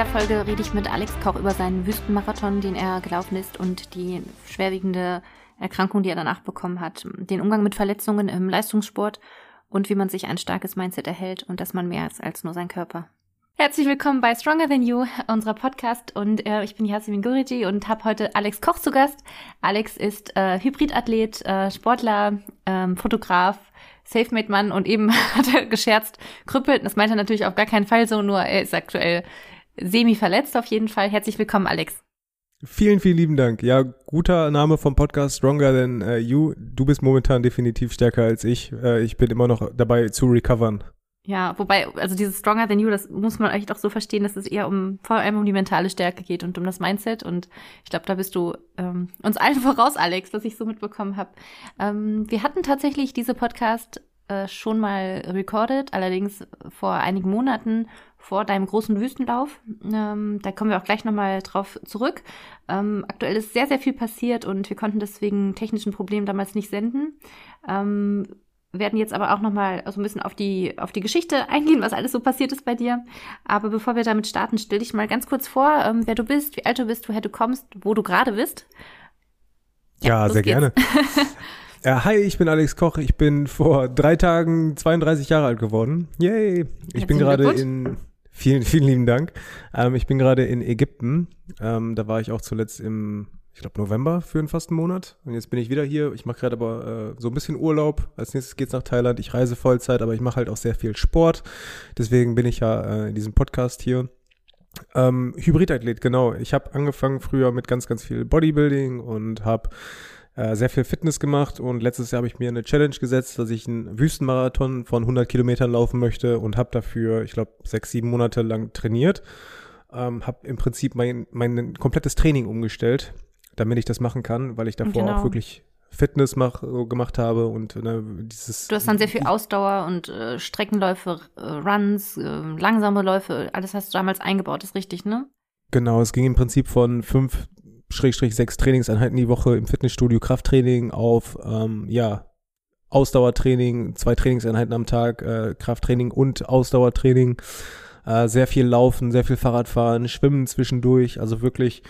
dieser Folge rede ich mit Alex Koch über seinen Wüstenmarathon, den er gelaufen ist und die schwerwiegende Erkrankung, die er danach bekommen hat, den Umgang mit Verletzungen im Leistungssport und wie man sich ein starkes Mindset erhält und dass man mehr ist als nur sein Körper. Herzlich willkommen bei Stronger Than You, unserer Podcast. Und äh, ich bin Yasemin Guriji und habe heute Alex Koch zu Gast. Alex ist äh, Hybridathlet, äh, Sportler, ähm, Fotograf, Safe-Made-Mann und eben hat er gescherzt, krüppelt. Das meint er natürlich auf gar keinen Fall so, nur er ist aktuell semi-verletzt auf jeden Fall. Herzlich willkommen, Alex. Vielen, vielen lieben Dank. Ja, guter Name vom Podcast Stronger Than uh, You. Du bist momentan definitiv stärker als ich. Uh, ich bin immer noch dabei zu recovern. Ja, wobei, also dieses Stronger Than You, das muss man eigentlich doch so verstehen, dass es eher um vor allem um die mentale Stärke geht und um das Mindset. Und ich glaube, da bist du ähm, uns allen voraus, Alex, was ich so mitbekommen habe. Ähm, wir hatten tatsächlich diese Podcast äh, schon mal recorded, allerdings vor einigen Monaten vor deinem großen Wüstenlauf. Ähm, da kommen wir auch gleich nochmal drauf zurück. Ähm, aktuell ist sehr, sehr viel passiert und wir konnten deswegen technischen Problemen damals nicht senden. Ähm, werden jetzt aber auch nochmal so ein bisschen auf die, auf die Geschichte eingehen, was alles so passiert ist bei dir. Aber bevor wir damit starten, stell dich mal ganz kurz vor, ähm, wer du bist, wie alt du bist, woher du kommst, wo du gerade bist. Ja, ja sehr geht's. gerne. Ja, hi, ich bin Alex Koch. Ich bin vor drei Tagen 32 Jahre alt geworden. Yay! Ich bin gerade in. Vielen, vielen lieben Dank. Ähm, ich bin gerade in Ägypten. Ähm, da war ich auch zuletzt im, ich glaube, November für einen fasten Monat. Und jetzt bin ich wieder hier. Ich mache gerade aber äh, so ein bisschen Urlaub. Als nächstes geht's nach Thailand. Ich reise Vollzeit, aber ich mache halt auch sehr viel Sport. Deswegen bin ich ja äh, in diesem Podcast hier. Ähm, Hybridathlet, genau. Ich habe angefangen früher mit ganz, ganz viel Bodybuilding und habe äh, sehr viel Fitness gemacht und letztes Jahr habe ich mir eine Challenge gesetzt, dass ich einen Wüstenmarathon von 100 Kilometern laufen möchte und habe dafür, ich glaube, sechs, sieben Monate lang trainiert. Ähm, habe im Prinzip mein, mein komplettes Training umgestellt, damit ich das machen kann, weil ich davor genau. auch wirklich Fitness mach, gemacht habe und ne, dieses. Du hast dann sehr viel Ausdauer und äh, Streckenläufe, äh, Runs, äh, langsame Läufe, alles hast du damals eingebaut, ist richtig, ne? Genau, es ging im Prinzip von fünf Schrägstrich sechs Trainingseinheiten die Woche im Fitnessstudio, Krafttraining auf, ähm, ja, Ausdauertraining, zwei Trainingseinheiten am Tag, äh, Krafttraining und Ausdauertraining, äh, sehr viel Laufen, sehr viel Fahrradfahren, Schwimmen zwischendurch, also wirklich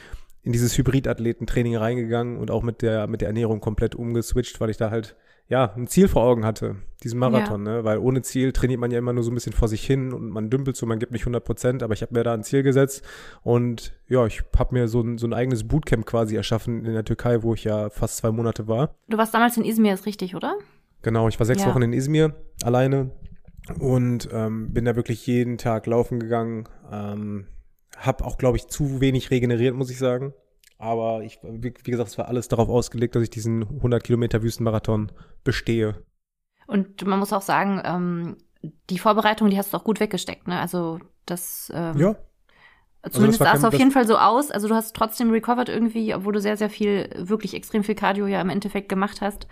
in dieses Hybridathletentraining reingegangen und auch mit der, mit der Ernährung komplett umgeswitcht, weil ich da halt ja, ein Ziel vor Augen hatte, diesen Marathon, ja. ne? Weil ohne Ziel trainiert man ja immer nur so ein bisschen vor sich hin und man dümpelt so, man gibt nicht 100 Prozent, aber ich habe mir da ein Ziel gesetzt und ja, ich habe mir so ein, so ein eigenes Bootcamp quasi erschaffen in der Türkei, wo ich ja fast zwei Monate war. Du warst damals in Izmir, ist richtig, oder? Genau, ich war sechs ja. Wochen in Izmir alleine und ähm, bin da wirklich jeden Tag laufen gegangen. Ähm, hab auch, glaube ich, zu wenig regeneriert, muss ich sagen. Aber ich, wie, wie gesagt, es war alles darauf ausgelegt, dass ich diesen 100 Kilometer Wüstenmarathon bestehe. Und man muss auch sagen, ähm, die Vorbereitung, die hast du auch gut weggesteckt, ne? Also das ähm, ja. Also zumindest also sah es auf jeden Fall so aus. Also du hast trotzdem recovered irgendwie, obwohl du sehr, sehr viel, wirklich extrem viel Cardio ja im Endeffekt gemacht hast.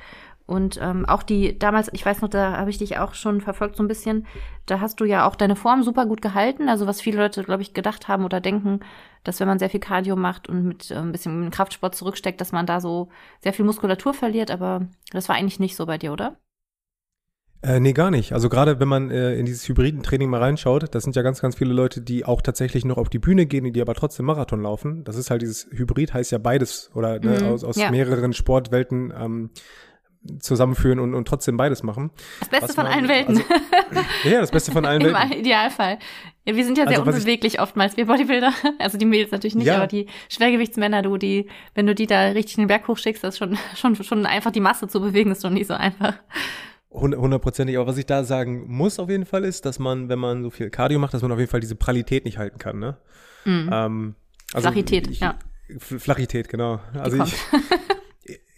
Und ähm, auch die, damals, ich weiß noch, da habe ich dich auch schon verfolgt so ein bisschen, da hast du ja auch deine Form super gut gehalten. Also was viele Leute, glaube ich, gedacht haben oder denken, dass wenn man sehr viel Cardio macht und mit äh, ein bisschen Kraftsport zurücksteckt, dass man da so sehr viel Muskulatur verliert. Aber das war eigentlich nicht so bei dir, oder? Äh, nee, gar nicht. Also gerade wenn man äh, in dieses hybriden Training mal reinschaut, das sind ja ganz, ganz viele Leute, die auch tatsächlich noch auf die Bühne gehen, die aber trotzdem Marathon laufen. Das ist halt dieses Hybrid, heißt ja beides oder ne, mhm, aus, aus ja. mehreren Sportwelten ähm, zusammenführen und, und trotzdem beides machen. Das Beste von man, allen Welten. Also, ja, das Beste von allen Im Welten. Im Idealfall. Ja, wir sind ja sehr also, unbeweglich ich, oftmals, wir Bodybuilder. Also die Mädels natürlich nicht, ja. aber die Schwergewichtsmänner, du, die, wenn du die da richtig in den Berg hochschickst, das ist schon, schon, schon einfach die Masse zu bewegen, ist schon nicht so einfach. Hundertprozentig. Aber was ich da sagen muss auf jeden Fall ist, dass man, wenn man so viel Cardio macht, dass man auf jeden Fall diese Pralität nicht halten kann, ne? Mhm. Ähm, also Flachität, ich, ja. Flachität, genau. Also ich,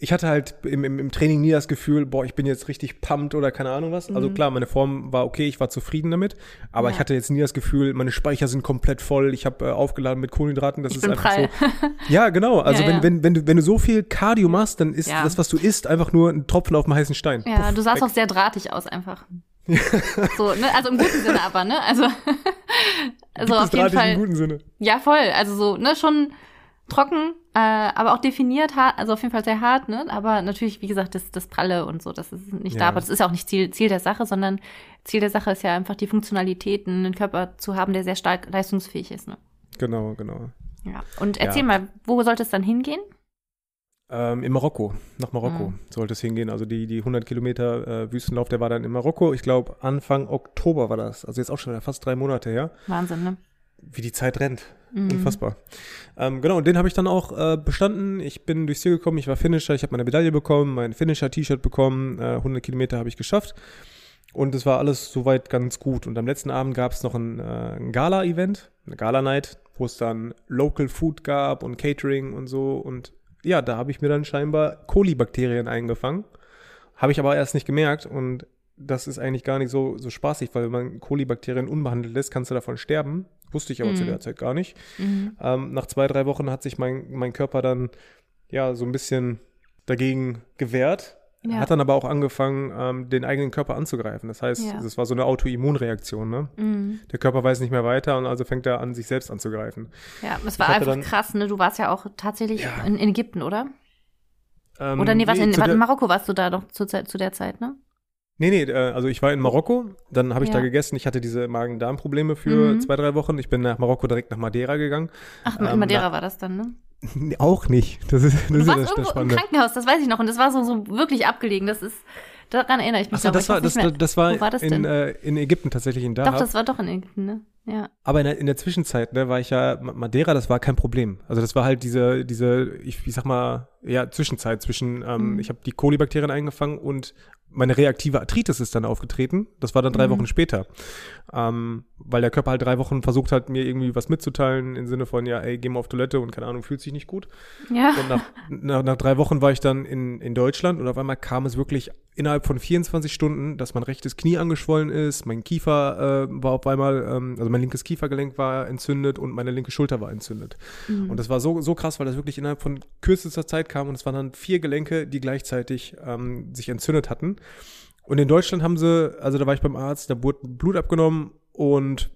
ich hatte halt im, im, im, Training nie das Gefühl, boah, ich bin jetzt richtig pumped oder keine Ahnung was. Also mhm. Also klar, meine Form war okay, ich war zufrieden damit, aber ja. ich hatte jetzt nie das Gefühl, meine Speicher sind komplett voll, ich habe äh, aufgeladen mit Kohlenhydraten, das ich ist einfach prall. so. Ja, genau. Also ja, wenn, ja. wenn, wenn, du, wenn du so viel Cardio machst, dann ist das, was du isst, einfach nur ein Tropfen auf dem heißen Stein. Ja, Puff, du sahst weg. auch sehr drahtig aus einfach. so, ne? Also im guten Sinne aber, ne? Also, also auf jeden Fall. Im guten Sinne. Ja, voll. Also so, ne, schon trocken, äh, aber auch definiert hart, also auf jeden Fall sehr hart, ne? Aber natürlich, wie gesagt, das, das Pralle und so, das ist nicht ja. da, aber das ist auch nicht Ziel, Ziel der Sache, sondern Ziel der Sache ist ja einfach die Funktionalitäten, einen Körper zu haben, der sehr stark leistungsfähig ist, ne? Genau, genau. Ja. Und erzähl ja. mal, wo sollte es dann hingehen? Ähm, in Marokko, nach Marokko mhm. sollte es hingehen. Also die, die 100 Kilometer äh, Wüstenlauf, der war dann in Marokko. Ich glaube, Anfang Oktober war das. Also jetzt auch schon fast drei Monate her. Wahnsinn, ne? Wie die Zeit rennt. Mhm. Unfassbar. Ähm, genau, und den habe ich dann auch äh, bestanden. Ich bin durchs Ziel gekommen, ich war Finisher, ich habe meine Medaille bekommen, mein Finisher-T-Shirt bekommen. Äh, 100 Kilometer habe ich geschafft. Und es war alles soweit ganz gut. Und am letzten Abend gab es noch ein, äh, ein Gala-Event, eine Gala-Night, wo es dann Local Food gab und Catering und so. Und ja, da habe ich mir dann scheinbar Kolibakterien eingefangen. Habe ich aber erst nicht gemerkt und das ist eigentlich gar nicht so, so spaßig, weil wenn man Kolibakterien unbehandelt lässt, kannst du davon sterben. Wusste ich aber mhm. zu der Zeit gar nicht. Mhm. Ähm, nach zwei, drei Wochen hat sich mein, mein Körper dann ja so ein bisschen dagegen gewehrt. Ja. Hat dann aber auch angefangen, ähm, den eigenen Körper anzugreifen. Das heißt, ja. das war so eine Autoimmunreaktion. Ne? Mhm. Der Körper weiß nicht mehr weiter und also fängt er an, sich selbst anzugreifen. Ja, es war einfach dann, krass. Ne? Du warst ja auch tatsächlich ja. In, in, Ägypten, oder? Ähm, oder nee, was nee, in, in Marokko warst du da noch zu, zu der Zeit, ne? Nee, nee, äh, also ich war in Marokko, dann habe ich ja. da gegessen. Ich hatte diese Magen-Darm-Probleme für mhm. zwei, drei Wochen. Ich bin nach Marokko direkt nach Madeira gegangen. Ach, in ähm, Madeira nach, war das dann, ne? Auch nicht. Das ist, das du ist warst das, irgendwo das im Krankenhaus, das weiß ich noch. Und das war so, so wirklich abgelegen. Das ist, daran erinnere ich mich. Achso, das, war, das, das war, war das in, äh, in Ägypten tatsächlich in Dahab. Doch, das war doch in Ägypten, ne? Ja. Aber in der, in der Zwischenzeit, ne, war ich ja, Madeira, das war kein Problem. Also das war halt diese, diese, ich, ich sag mal, ja, Zwischenzeit zwischen, ähm, mhm. ich habe die Kolibakterien eingefangen und meine reaktive Arthritis ist dann aufgetreten. Das war dann drei mhm. Wochen später. Ähm, weil der Körper halt drei Wochen versucht hat, mir irgendwie was mitzuteilen, im Sinne von, ja, ey, geh mal auf Toilette und keine Ahnung, fühlt sich nicht gut. Ja. Und nach, nach, nach drei Wochen war ich dann in, in Deutschland und auf einmal kam es wirklich innerhalb von 24 Stunden, dass mein rechtes Knie angeschwollen ist, mein Kiefer äh, war auf einmal, ähm, also mein linkes Kiefergelenk war entzündet und meine linke Schulter war entzündet. Mhm. Und das war so, so krass, weil das wirklich innerhalb von kürzester Zeit kam und es waren dann vier Gelenke, die gleichzeitig ähm, sich entzündet hatten. Und in Deutschland haben sie, also da war ich beim Arzt, da wurde Blut abgenommen und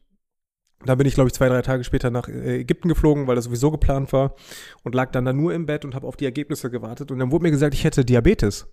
da bin ich, glaube ich, zwei, drei Tage später nach äh, Ägypten geflogen, weil das sowieso geplant war und lag dann da nur im Bett und habe auf die Ergebnisse gewartet. Und dann wurde mir gesagt, ich hätte Diabetes.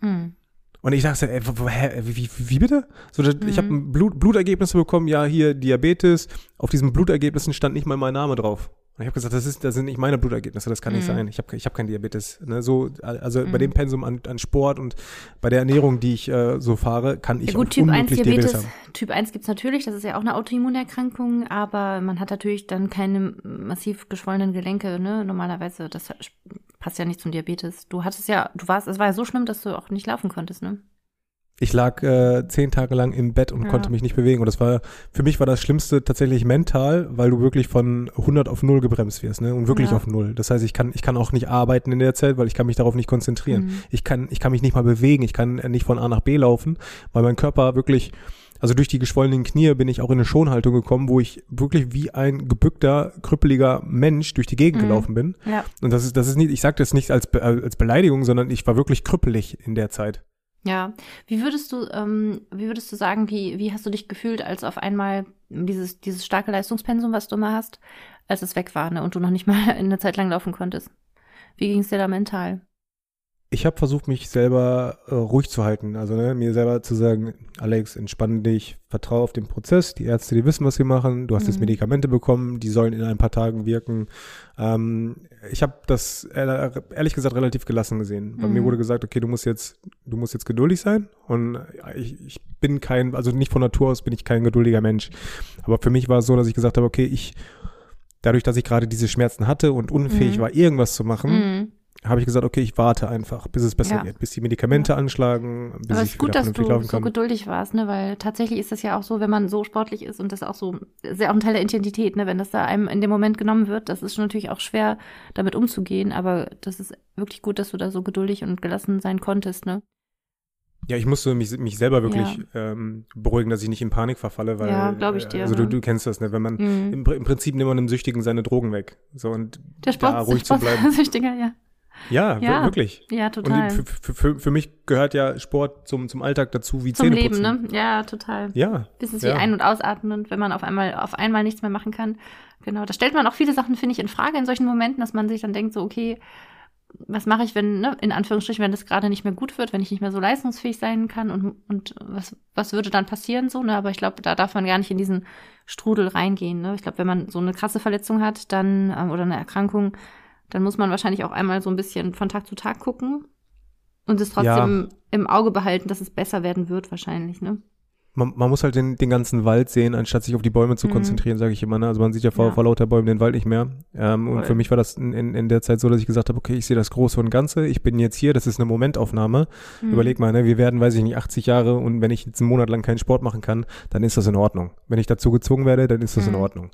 Mhm. Und ich dachte, ey, hä, wie, wie, wie bitte? So, mhm. Ich habe Blut, Blutergebnisse bekommen, ja, hier Diabetes. Auf diesen Blutergebnissen stand nicht mal mein Name drauf. Und ich habe gesagt, das, ist, das sind nicht meine Blutergebnisse, das kann nicht mhm. sein. Ich habe ich hab kein Diabetes. Ne? So, also mhm. bei dem Pensum an, an Sport und bei der Ernährung, die ich äh, so fahre, kann ich ja, gut, typ 1 Diabetes, Diabetes haben. Typ 1 gibt's natürlich, das ist ja auch eine Autoimmunerkrankung, aber man hat natürlich dann keine massiv geschwollenen Gelenke, ne? Normalerweise, das passt ja nicht zum Diabetes. Du hattest ja, du warst, es war ja so schlimm, dass du auch nicht laufen konntest, ne? Ich lag äh, zehn Tage lang im Bett und ja. konnte mich nicht bewegen. Und das war, für mich war das Schlimmste tatsächlich mental, weil du wirklich von 100 auf 0 gebremst wirst, ne? Und wirklich ja. auf 0. Das heißt, ich kann, ich kann auch nicht arbeiten in der Zeit, weil ich kann mich darauf nicht konzentrieren. Mhm. Ich kann, ich kann mich nicht mal bewegen. Ich kann nicht von A nach B laufen, weil mein Körper wirklich, also durch die geschwollenen Knie bin ich auch in eine Schonhaltung gekommen, wo ich wirklich wie ein gebückter, krüppeliger Mensch durch die Gegend mhm. gelaufen bin. Ja. Und das ist, das ist nicht, ich sage das nicht als, als Beleidigung, sondern ich war wirklich krüppelig in der Zeit. Ja, wie würdest du, ähm, wie würdest du sagen, wie, wie hast du dich gefühlt, als auf einmal dieses, dieses starke Leistungspensum, was du immer hast, als es weg war, ne, und du noch nicht mal eine Zeit lang laufen konntest? Wie ging es dir da mental? Ich habe versucht, mich selber äh, ruhig zu halten. Also ne, mir selber zu sagen, Alex, entspann dich, vertraue auf den Prozess. Die Ärzte, die wissen, was sie machen. Du hast mhm. jetzt Medikamente bekommen, die sollen in ein paar Tagen wirken. Ähm, ich habe das ehrlich gesagt relativ gelassen gesehen. Bei mhm. mir wurde gesagt, okay, du musst jetzt, du musst jetzt geduldig sein. Und ich, ich bin kein, also nicht von Natur aus bin ich kein geduldiger Mensch. Aber für mich war es so, dass ich gesagt habe, okay, ich dadurch, dass ich gerade diese Schmerzen hatte und unfähig mhm. war, irgendwas zu machen, mhm habe ich gesagt, okay, ich warte einfach, bis es besser ja. wird, bis die Medikamente ja. anschlagen, bis Aber ich ist gut, dass du so geduldig warst, ne, weil tatsächlich ist das ja auch so, wenn man so sportlich ist und das auch so, ist ja auch ein Teil der Identität, ne, wenn das da einem in dem Moment genommen wird, das ist natürlich auch schwer, damit umzugehen, aber das ist wirklich gut, dass du da so geduldig und gelassen sein konntest, ne. Ja, ich musste mich, mich selber wirklich ja. ähm, beruhigen, dass ich nicht in Panik verfalle, weil ja, glaube ich dir. Also du, du kennst das, ne? Wenn man mhm. im, im, Prinzip nimmt man einem Süchtigen seine Drogen weg. So und der Sport, da ruhig der Sport, zu bleiben. Süchtiger, ja. Ja, ja, wirklich. Ja, total. Und für, für, für, mich gehört ja Sport zum, zum Alltag dazu wie Zum Leben, ne? Ja, total. Ja. Wissen Sie ja. ein- und ausatmen und wenn man auf einmal, auf einmal nichts mehr machen kann. Genau. Da stellt man auch viele Sachen, finde ich, in Frage in solchen Momenten, dass man sich dann denkt, so, okay, was mache ich, wenn, ne, in Anführungsstrichen, wenn das gerade nicht mehr gut wird, wenn ich nicht mehr so leistungsfähig sein kann und, und was, was würde dann passieren so, ne? Aber ich glaube, da darf man gar nicht in diesen Strudel reingehen. Ne? Ich glaube, wenn man so eine krasse Verletzung hat, dann, ähm, oder eine Erkrankung, dann muss man wahrscheinlich auch einmal so ein bisschen von Tag zu Tag gucken und es trotzdem ja. im Auge behalten, dass es besser werden wird, wahrscheinlich, ne? Man, man muss halt den, den ganzen Wald sehen, anstatt sich auf die Bäume zu mhm. konzentrieren, sage ich immer. Ne? Also man sieht ja vor, ja. vor lauter Bäumen den Wald nicht mehr. Ähm, und für mich war das in, in, in der Zeit so, dass ich gesagt habe, okay, ich sehe das Große und Ganze. Ich bin jetzt hier, das ist eine Momentaufnahme. Mhm. Überleg mal, ne? wir werden, weiß ich nicht, 80 Jahre und wenn ich jetzt einen Monat lang keinen Sport machen kann, dann ist das in Ordnung. Wenn ich dazu gezwungen werde, dann ist das mhm. in Ordnung.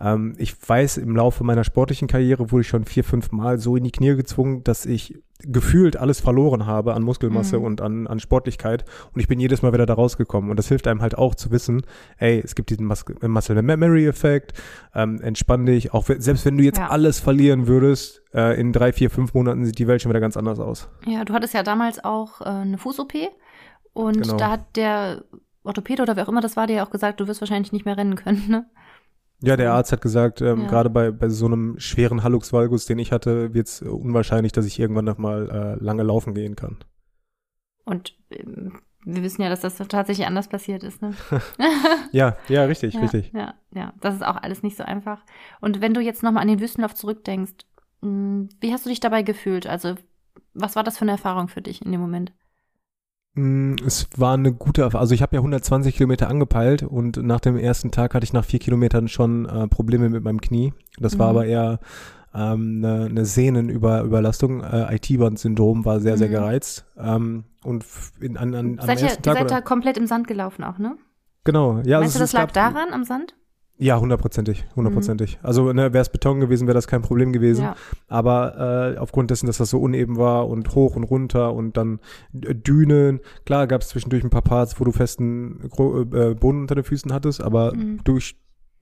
Ähm, ich weiß, im Laufe meiner sportlichen Karriere wurde ich schon vier, fünf Mal so in die Knie gezwungen, dass ich gefühlt alles verloren habe an Muskelmasse mhm. und an, an Sportlichkeit und ich bin jedes Mal wieder da rausgekommen und das hilft einem halt auch zu wissen, ey, es gibt diesen Mus Muscle Memory Effekt, ähm, entspann dich, auch selbst wenn du jetzt ja. alles verlieren würdest, äh, in drei, vier, fünf Monaten sieht die Welt schon wieder ganz anders aus. Ja, du hattest ja damals auch äh, eine Fuß-OP und genau. da hat der Orthopäde oder wer auch immer das war, dir ja auch gesagt, du wirst wahrscheinlich nicht mehr rennen können, ne? Ja, der Arzt hat gesagt, ähm, ja. gerade bei, bei so einem schweren Hallux valgus, den ich hatte, wird es unwahrscheinlich, dass ich irgendwann noch mal äh, lange laufen gehen kann. Und ähm, wir wissen ja, dass das tatsächlich anders passiert ist, ne? ja, ja, richtig, ja, richtig. Ja, ja, das ist auch alles nicht so einfach. Und wenn du jetzt noch mal an den Wüstenlauf zurückdenkst, hm, wie hast du dich dabei gefühlt? Also, was war das für eine Erfahrung für dich in dem Moment? Mm, es war eine gute Erfahrung. Also ich habe ja 120 Kilometer angepeilt und nach dem ersten Tag hatte ich nach vier Kilometern schon äh, Probleme mit meinem Knie. Das mhm. war aber eher ähm, eine, eine Sehnenüberlastung. Äh, IT-Band-Syndrom war sehr, sehr mhm. gereizt. Ähm, und in, an, an, am seid ersten ihr, Tag. Ihr seid da komplett im Sand gelaufen auch, ne? Genau, ja. Meinst also du, das lag daran am Sand? Ja, hundertprozentig, hundertprozentig. Mhm. Also ne, wäre es Beton gewesen, wäre das kein Problem gewesen. Ja. Aber äh, aufgrund dessen, dass das so uneben war und hoch und runter und dann äh, Dünen, klar gab es zwischendurch ein paar Parts, wo du festen äh, Boden unter den Füßen hattest, aber mhm. durch,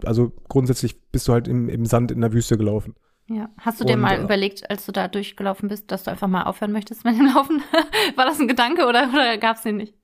also grundsätzlich bist du halt im, im Sand in der Wüste gelaufen. Ja. Hast du dir und, mal äh, überlegt, als du da durchgelaufen bist, dass du einfach mal aufhören möchtest mit dem Laufen? war das ein Gedanke oder, oder gab es den nicht?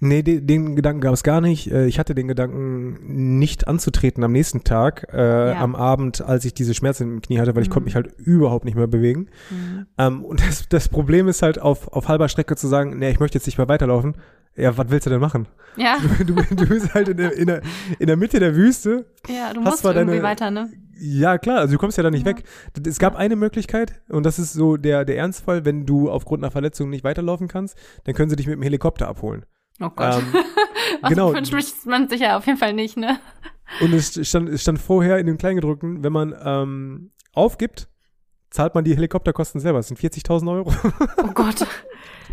Nee, den, den Gedanken gab es gar nicht. Äh, ich hatte den Gedanken, nicht anzutreten am nächsten Tag, äh, ja. am Abend, als ich diese Schmerzen im Knie hatte, weil ich konnte mich mhm. halt überhaupt nicht mehr bewegen. Mhm. Ähm, und das, das Problem ist halt, auf, auf halber Strecke zu sagen, nee, ich möchte jetzt nicht mehr weiterlaufen. Ja, was willst du denn machen? Ja. Du, du, du bist halt in der, in, der, in der Mitte der Wüste. Ja, du musst irgendwie deine, weiter, ne? Ja, klar, also du kommst ja da nicht ja. weg. Es gab eine Möglichkeit, und das ist so der, der Ernstfall, wenn du aufgrund einer Verletzung nicht weiterlaufen kannst, dann können sie dich mit dem Helikopter abholen. Oh Gott. Ähm, genau. wünscht man sich ja auf jeden Fall nicht, ne? Und es stand, es stand vorher in dem Kleingedruckten, wenn man ähm, aufgibt, zahlt man die Helikopterkosten selber. Das sind 40.000 Euro. Oh Gott.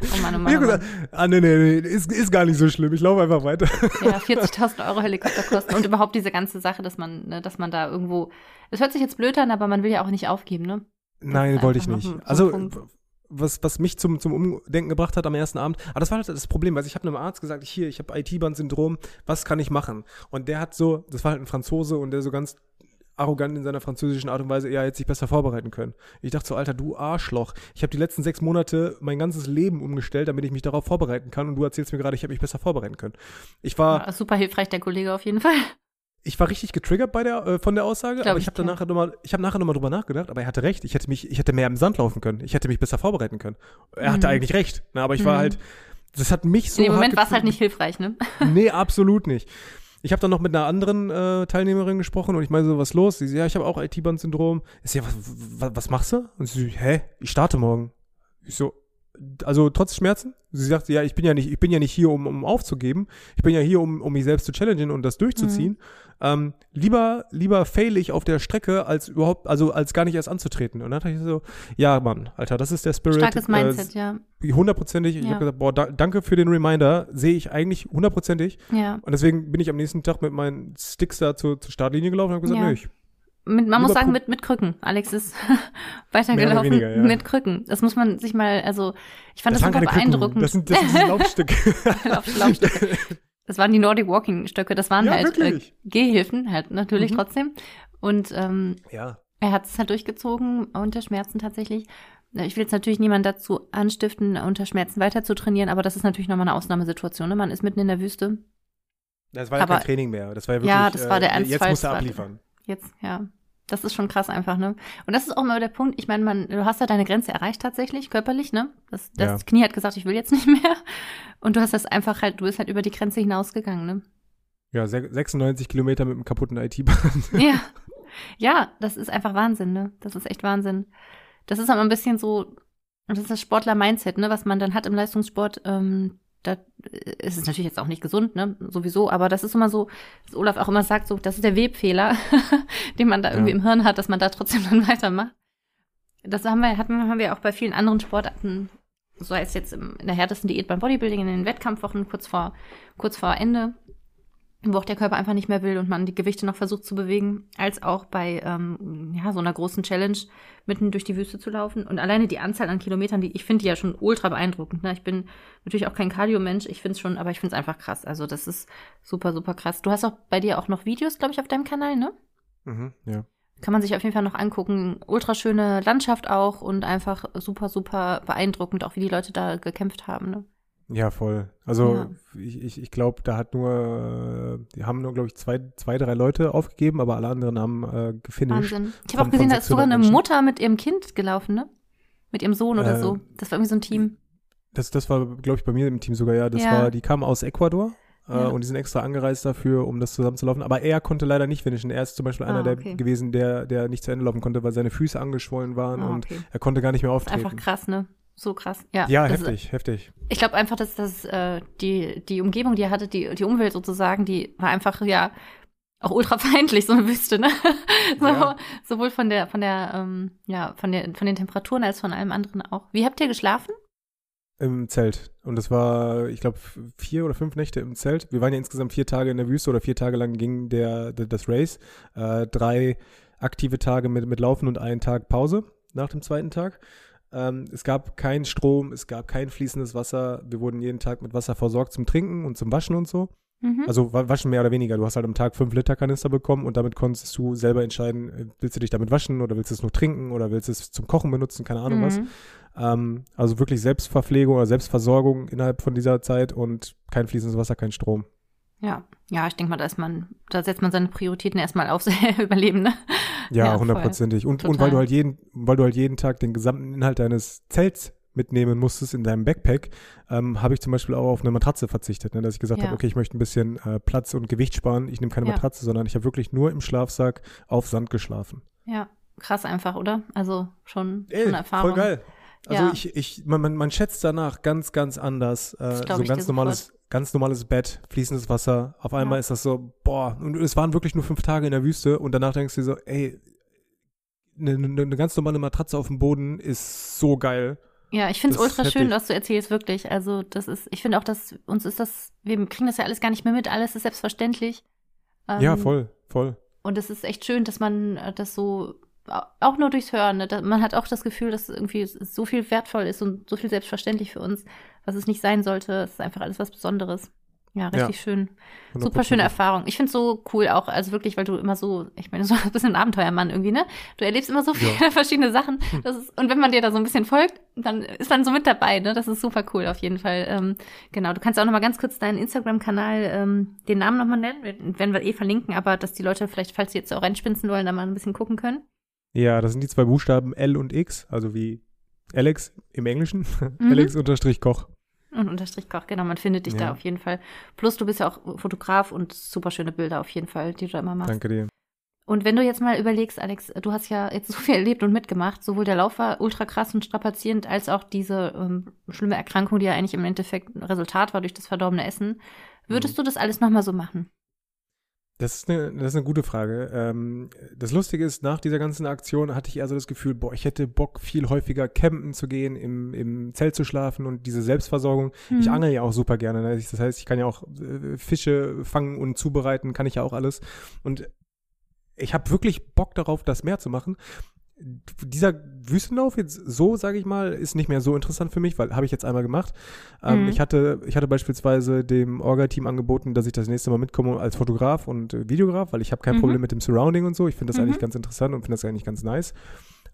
Oh Mann, oh Mann, oh Mann. ah, nee, nee, nee, ist, ist gar nicht so schlimm. Ich laufe einfach weiter. Ja, 40.000 Euro Helikopterkosten und überhaupt diese ganze Sache, dass man, ne, dass man da irgendwo, es hört sich jetzt blöd an, aber man will ja auch nicht aufgeben, ne? Das Nein, wollte ich nicht. Ein, also, was, was mich zum, zum Umdenken gebracht hat am ersten Abend. Aber das war halt das Problem, weil ich habe einem Arzt gesagt, hier, ich habe IT-Band-Syndrom, was kann ich machen? Und der hat so, das war halt ein Franzose und der so ganz arrogant in seiner französischen Art und Weise, er hätte sich besser vorbereiten können. Ich dachte so, Alter, du Arschloch. Ich habe die letzten sechs Monate mein ganzes Leben umgestellt, damit ich mich darauf vorbereiten kann und du erzählst mir gerade, ich habe mich besser vorbereiten können. Ich war. Ja, super hilfreich, der Kollege auf jeden Fall ich war richtig getriggert bei der, äh, von der Aussage, Glaub aber ich habe nachher nochmal, ich habe nachher nochmal drüber nachgedacht, aber er hatte recht. Ich hätte mich, ich hätte mehr im Sand laufen können. Ich hätte mich besser vorbereiten können. Er mhm. hatte eigentlich recht, ne, aber ich mhm. war halt, das hat mich so. In dem Moment war es halt nicht hilfreich, ne? Nee, absolut nicht. Ich habe dann noch mit einer anderen äh, Teilnehmerin gesprochen und ich meine so, was los? Sie so, ja, ich habe auch IT-Band-Syndrom. Ich so, ja, was, was, was machst du? Und sie so, hä? Ich starte morgen. Ich so, also trotz Schmerzen. Sie sagt, ja, ich bin ja nicht, ich bin ja nicht hier, um, um aufzugeben. Ich bin ja hier, um, um mich selbst zu challengen und das durchzuziehen. Mhm. Ähm, lieber, lieber fail ich auf der Strecke, als überhaupt, also als gar nicht erst anzutreten. Und dann dachte ich so, ja, Mann, Alter, das ist der Spirit. Starkes Mindset, äh, ja. Hundertprozentig. Ich ja. habe gesagt, boah, da, danke für den Reminder. Sehe ich eigentlich hundertprozentig. Ja. Und deswegen bin ich am nächsten Tag mit meinen Sticks da zur, zur Startlinie gelaufen und habe gesagt, ja. nö, ich mit, man muss sagen, mit, mit Krücken. Alex ist weitergelaufen weniger, ja. mit Krücken. Das muss man sich mal, also ich fand das, das super beeindruckend. Das sind, das sind Laufstücke. Lauf, Laufstücke. Das waren die Nordic Walking Stöcke. Das waren ja, halt äh, Gehhilfen, halt natürlich mhm. trotzdem. Und ähm, ja. er hat es halt durchgezogen unter Schmerzen tatsächlich. Ich will jetzt natürlich niemanden dazu anstiften, unter Schmerzen weiter zu trainieren, aber das ist natürlich nochmal eine Ausnahmesituation. Ne? Man ist mitten in der Wüste. Das war ja aber, kein Training mehr. Das war ja wirklich, ja, das war der äh. Jetzt musst du abliefern. Jetzt, ja. Das ist schon krass einfach, ne? Und das ist auch mal der Punkt, ich meine, man, du hast ja deine Grenze erreicht tatsächlich, körperlich, ne? Das, das ja. Knie hat gesagt, ich will jetzt nicht mehr. Und du hast das einfach halt, du bist halt über die Grenze hinausgegangen, ne? Ja, 96 Kilometer mit einem kaputten IT-Bahn. Ja. Ja, das ist einfach Wahnsinn, ne? Das ist echt Wahnsinn. Das ist aber ein bisschen so, das ist das Sportler-Mindset, ne, was man dann hat im Leistungssport. Ähm, da ist es natürlich jetzt auch nicht gesund, ne, sowieso, aber das ist immer so, dass Olaf auch immer sagt, so, das ist der Webfehler, den man da irgendwie ja. im Hirn hat, dass man da trotzdem dann weitermacht. Das haben wir, hatten, haben wir auch bei vielen anderen Sportarten, so als jetzt in der härtesten Diät beim Bodybuilding, in den Wettkampfwochen kurz vor, kurz vor Ende, wo auch der Körper einfach nicht mehr will und man die Gewichte noch versucht zu bewegen, als auch bei ähm, ja, so einer großen Challenge mitten durch die Wüste zu laufen. Und alleine die Anzahl an Kilometern, die ich finde die ja schon ultra beeindruckend. Ne? Ich bin natürlich auch kein Cardio-Mensch, ich finde es schon, aber ich finde es einfach krass. Also das ist super, super krass. Du hast auch bei dir auch noch Videos, glaube ich, auf deinem Kanal, ne? Mhm, ja. Kann man sich auf jeden Fall noch angucken. Ultra schöne Landschaft auch und einfach super, super beeindruckend, auch wie die Leute da gekämpft haben. Ne? Ja, voll. Also ja. ich, ich, ich glaube, da hat nur, äh, die haben nur, glaube ich, zwei, zwei, drei Leute aufgegeben, aber alle anderen haben äh, gefinisht. Wahnsinn. Ich habe auch gesehen, da ist sogar eine Menschen. Mutter mit ihrem Kind gelaufen, ne? Mit ihrem Sohn oder äh, so. Das war irgendwie so ein Team. Das, das war, glaube ich, bei mir im Team sogar, ja. Das ja. war, die kamen aus Ecuador. Äh, ja. und die sind extra angereist dafür, um das zusammenzulaufen. Aber er konnte leider nicht finishen. Er ist zum Beispiel einer ah, okay. der gewesen, der, der nicht zu Ende laufen konnte, weil seine Füße angeschwollen waren ah, okay. und er konnte gar nicht mehr auftreten. Einfach krass, ne? So krass. Ja, ja heftig, ist, heftig. Ich glaube einfach, dass das äh, die die Umgebung, die er hatte, die die Umwelt sozusagen, die war einfach ja auch ultra feindlich, so eine Wüste, ne? so, ja. Sowohl von der von der ähm, ja von der von den Temperaturen als von allem anderen auch. Wie habt ihr geschlafen? Im Zelt. Und das war, ich glaube, vier oder fünf Nächte im Zelt. Wir waren ja insgesamt vier Tage in der Wüste oder vier Tage lang ging der, der das Race. Äh, drei aktive Tage mit, mit Laufen und einen Tag Pause nach dem zweiten Tag. Ähm, es gab keinen Strom, es gab kein fließendes Wasser. Wir wurden jeden Tag mit Wasser versorgt zum Trinken und zum Waschen und so. Mhm. Also waschen mehr oder weniger. Du hast halt am Tag fünf Liter Kanister bekommen und damit konntest du selber entscheiden, äh, willst du dich damit waschen oder willst du es nur trinken oder willst du es zum Kochen benutzen, keine Ahnung mhm. was. Ähm, also wirklich Selbstverpflegung oder Selbstversorgung innerhalb von dieser Zeit und kein fließendes Wasser, kein Strom. Ja, ja, ich denke mal, da ist man, da setzt man seine Prioritäten erstmal aufs Überleben, ne? Ja, hundertprozentig. Ja, und, und weil du halt jeden, weil du halt jeden Tag den gesamten Inhalt deines Zelts mitnehmen musstest in deinem Backpack, ähm, habe ich zum Beispiel auch auf eine Matratze verzichtet, ne? dass ich gesagt ja. habe, okay, ich möchte ein bisschen äh, Platz und Gewicht sparen. Ich nehme keine ja. Matratze, sondern ich habe wirklich nur im Schlafsack auf Sand geschlafen. Ja, krass einfach, oder? Also schon, Ey, eine Erfahrung. Voll geil. Also ja. ich, ich, man, man, man schätzt danach ganz, ganz anders. Äh, so ein ganz normales. Ganz normales Bett, fließendes Wasser. Auf einmal ja. ist das so, boah, und es waren wirklich nur fünf Tage in der Wüste und danach denkst du dir so, ey, eine, eine ne ganz normale Matratze auf dem Boden ist so geil. Ja, ich finde es ultra schön, was du erzählst, wirklich. Also, das ist, ich finde auch, dass uns ist das, wir kriegen das ja alles gar nicht mehr mit, alles ist selbstverständlich. Ähm, ja, voll, voll. Und es ist echt schön, dass man äh, das so auch nur durchs Hören. Ne? Man hat auch das Gefühl, dass irgendwie so viel wertvoll ist und so viel selbstverständlich für uns, was es nicht sein sollte. Es ist einfach alles was Besonderes. Ja, richtig ja. schön. Super schöne Erfahrung. Ich finde so cool auch, also wirklich, weil du immer so, ich meine, so ein bisschen ein Abenteuermann irgendwie, ne? Du erlebst immer so viele ja. verschiedene Sachen. Hm. Das ist, und wenn man dir da so ein bisschen folgt, dann ist man so mit dabei, ne? Das ist super cool auf jeden Fall. Ähm, genau, du kannst auch noch mal ganz kurz deinen Instagram-Kanal, ähm, den Namen noch mal nennen, werden wir eh verlinken, aber dass die Leute vielleicht, falls sie jetzt auch reinspinzen wollen, da mal ein bisschen gucken können. Ja, das sind die zwei Buchstaben L und X, also wie Alex im Englischen. Mhm. Alex unterstrich Koch. Und unterstrich Koch, genau, man findet dich ja. da auf jeden Fall. Plus du bist ja auch Fotograf und super schöne Bilder auf jeden Fall, die du da immer machst. Danke dir. Und wenn du jetzt mal überlegst, Alex, du hast ja jetzt so viel erlebt und mitgemacht, sowohl der Lauf war ultra krass und strapazierend, als auch diese ähm, schlimme Erkrankung, die ja eigentlich im Endeffekt ein Resultat war durch das verdorbene Essen. Würdest mhm. du das alles nochmal so machen? Das ist eine, das ist eine gute Frage. Ähm, das Lustige ist, nach dieser ganzen Aktion hatte ich eher so das Gefühl, boah, ich hätte Bock, viel häufiger campen zu gehen, im, im Zelt zu schlafen und diese Selbstversorgung. Mhm. Ich angel ja auch super gerne. Ne? Das heißt, ich kann ja auch äh, Fische fangen und zubereiten, kann ich ja auch alles. Und ich habe wirklich Bock darauf, das mehr zu machen dieser Wüstenlauf jetzt so, sage ich mal, ist nicht mehr so interessant für mich, weil habe ich jetzt einmal gemacht. Ähm, mhm. ich, hatte, ich hatte beispielsweise dem Orga-Team angeboten, dass ich das nächste Mal mitkomme als Fotograf und äh, Videograf, weil ich habe kein mhm. Problem mit dem Surrounding und so. Ich finde das mhm. eigentlich ganz interessant und finde das eigentlich ganz nice.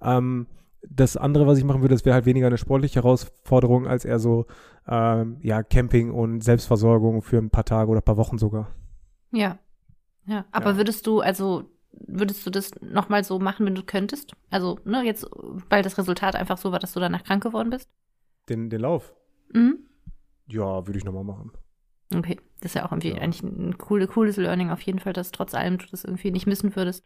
Ähm, das andere, was ich machen würde, das wäre halt weniger eine sportliche Herausforderung als eher so ähm, ja Camping und Selbstversorgung für ein paar Tage oder ein paar Wochen sogar. Ja, ja. Aber ja. würdest du also würdest du das nochmal so machen, wenn du könntest? Also, ne, jetzt, weil das Resultat einfach so war, dass du danach krank geworden bist? Den, den Lauf? Mhm. Ja, würde ich nochmal machen. Okay, das ist ja auch irgendwie ja. eigentlich ein coole, cooles Learning auf jeden Fall, dass trotz allem du das irgendwie nicht missen würdest.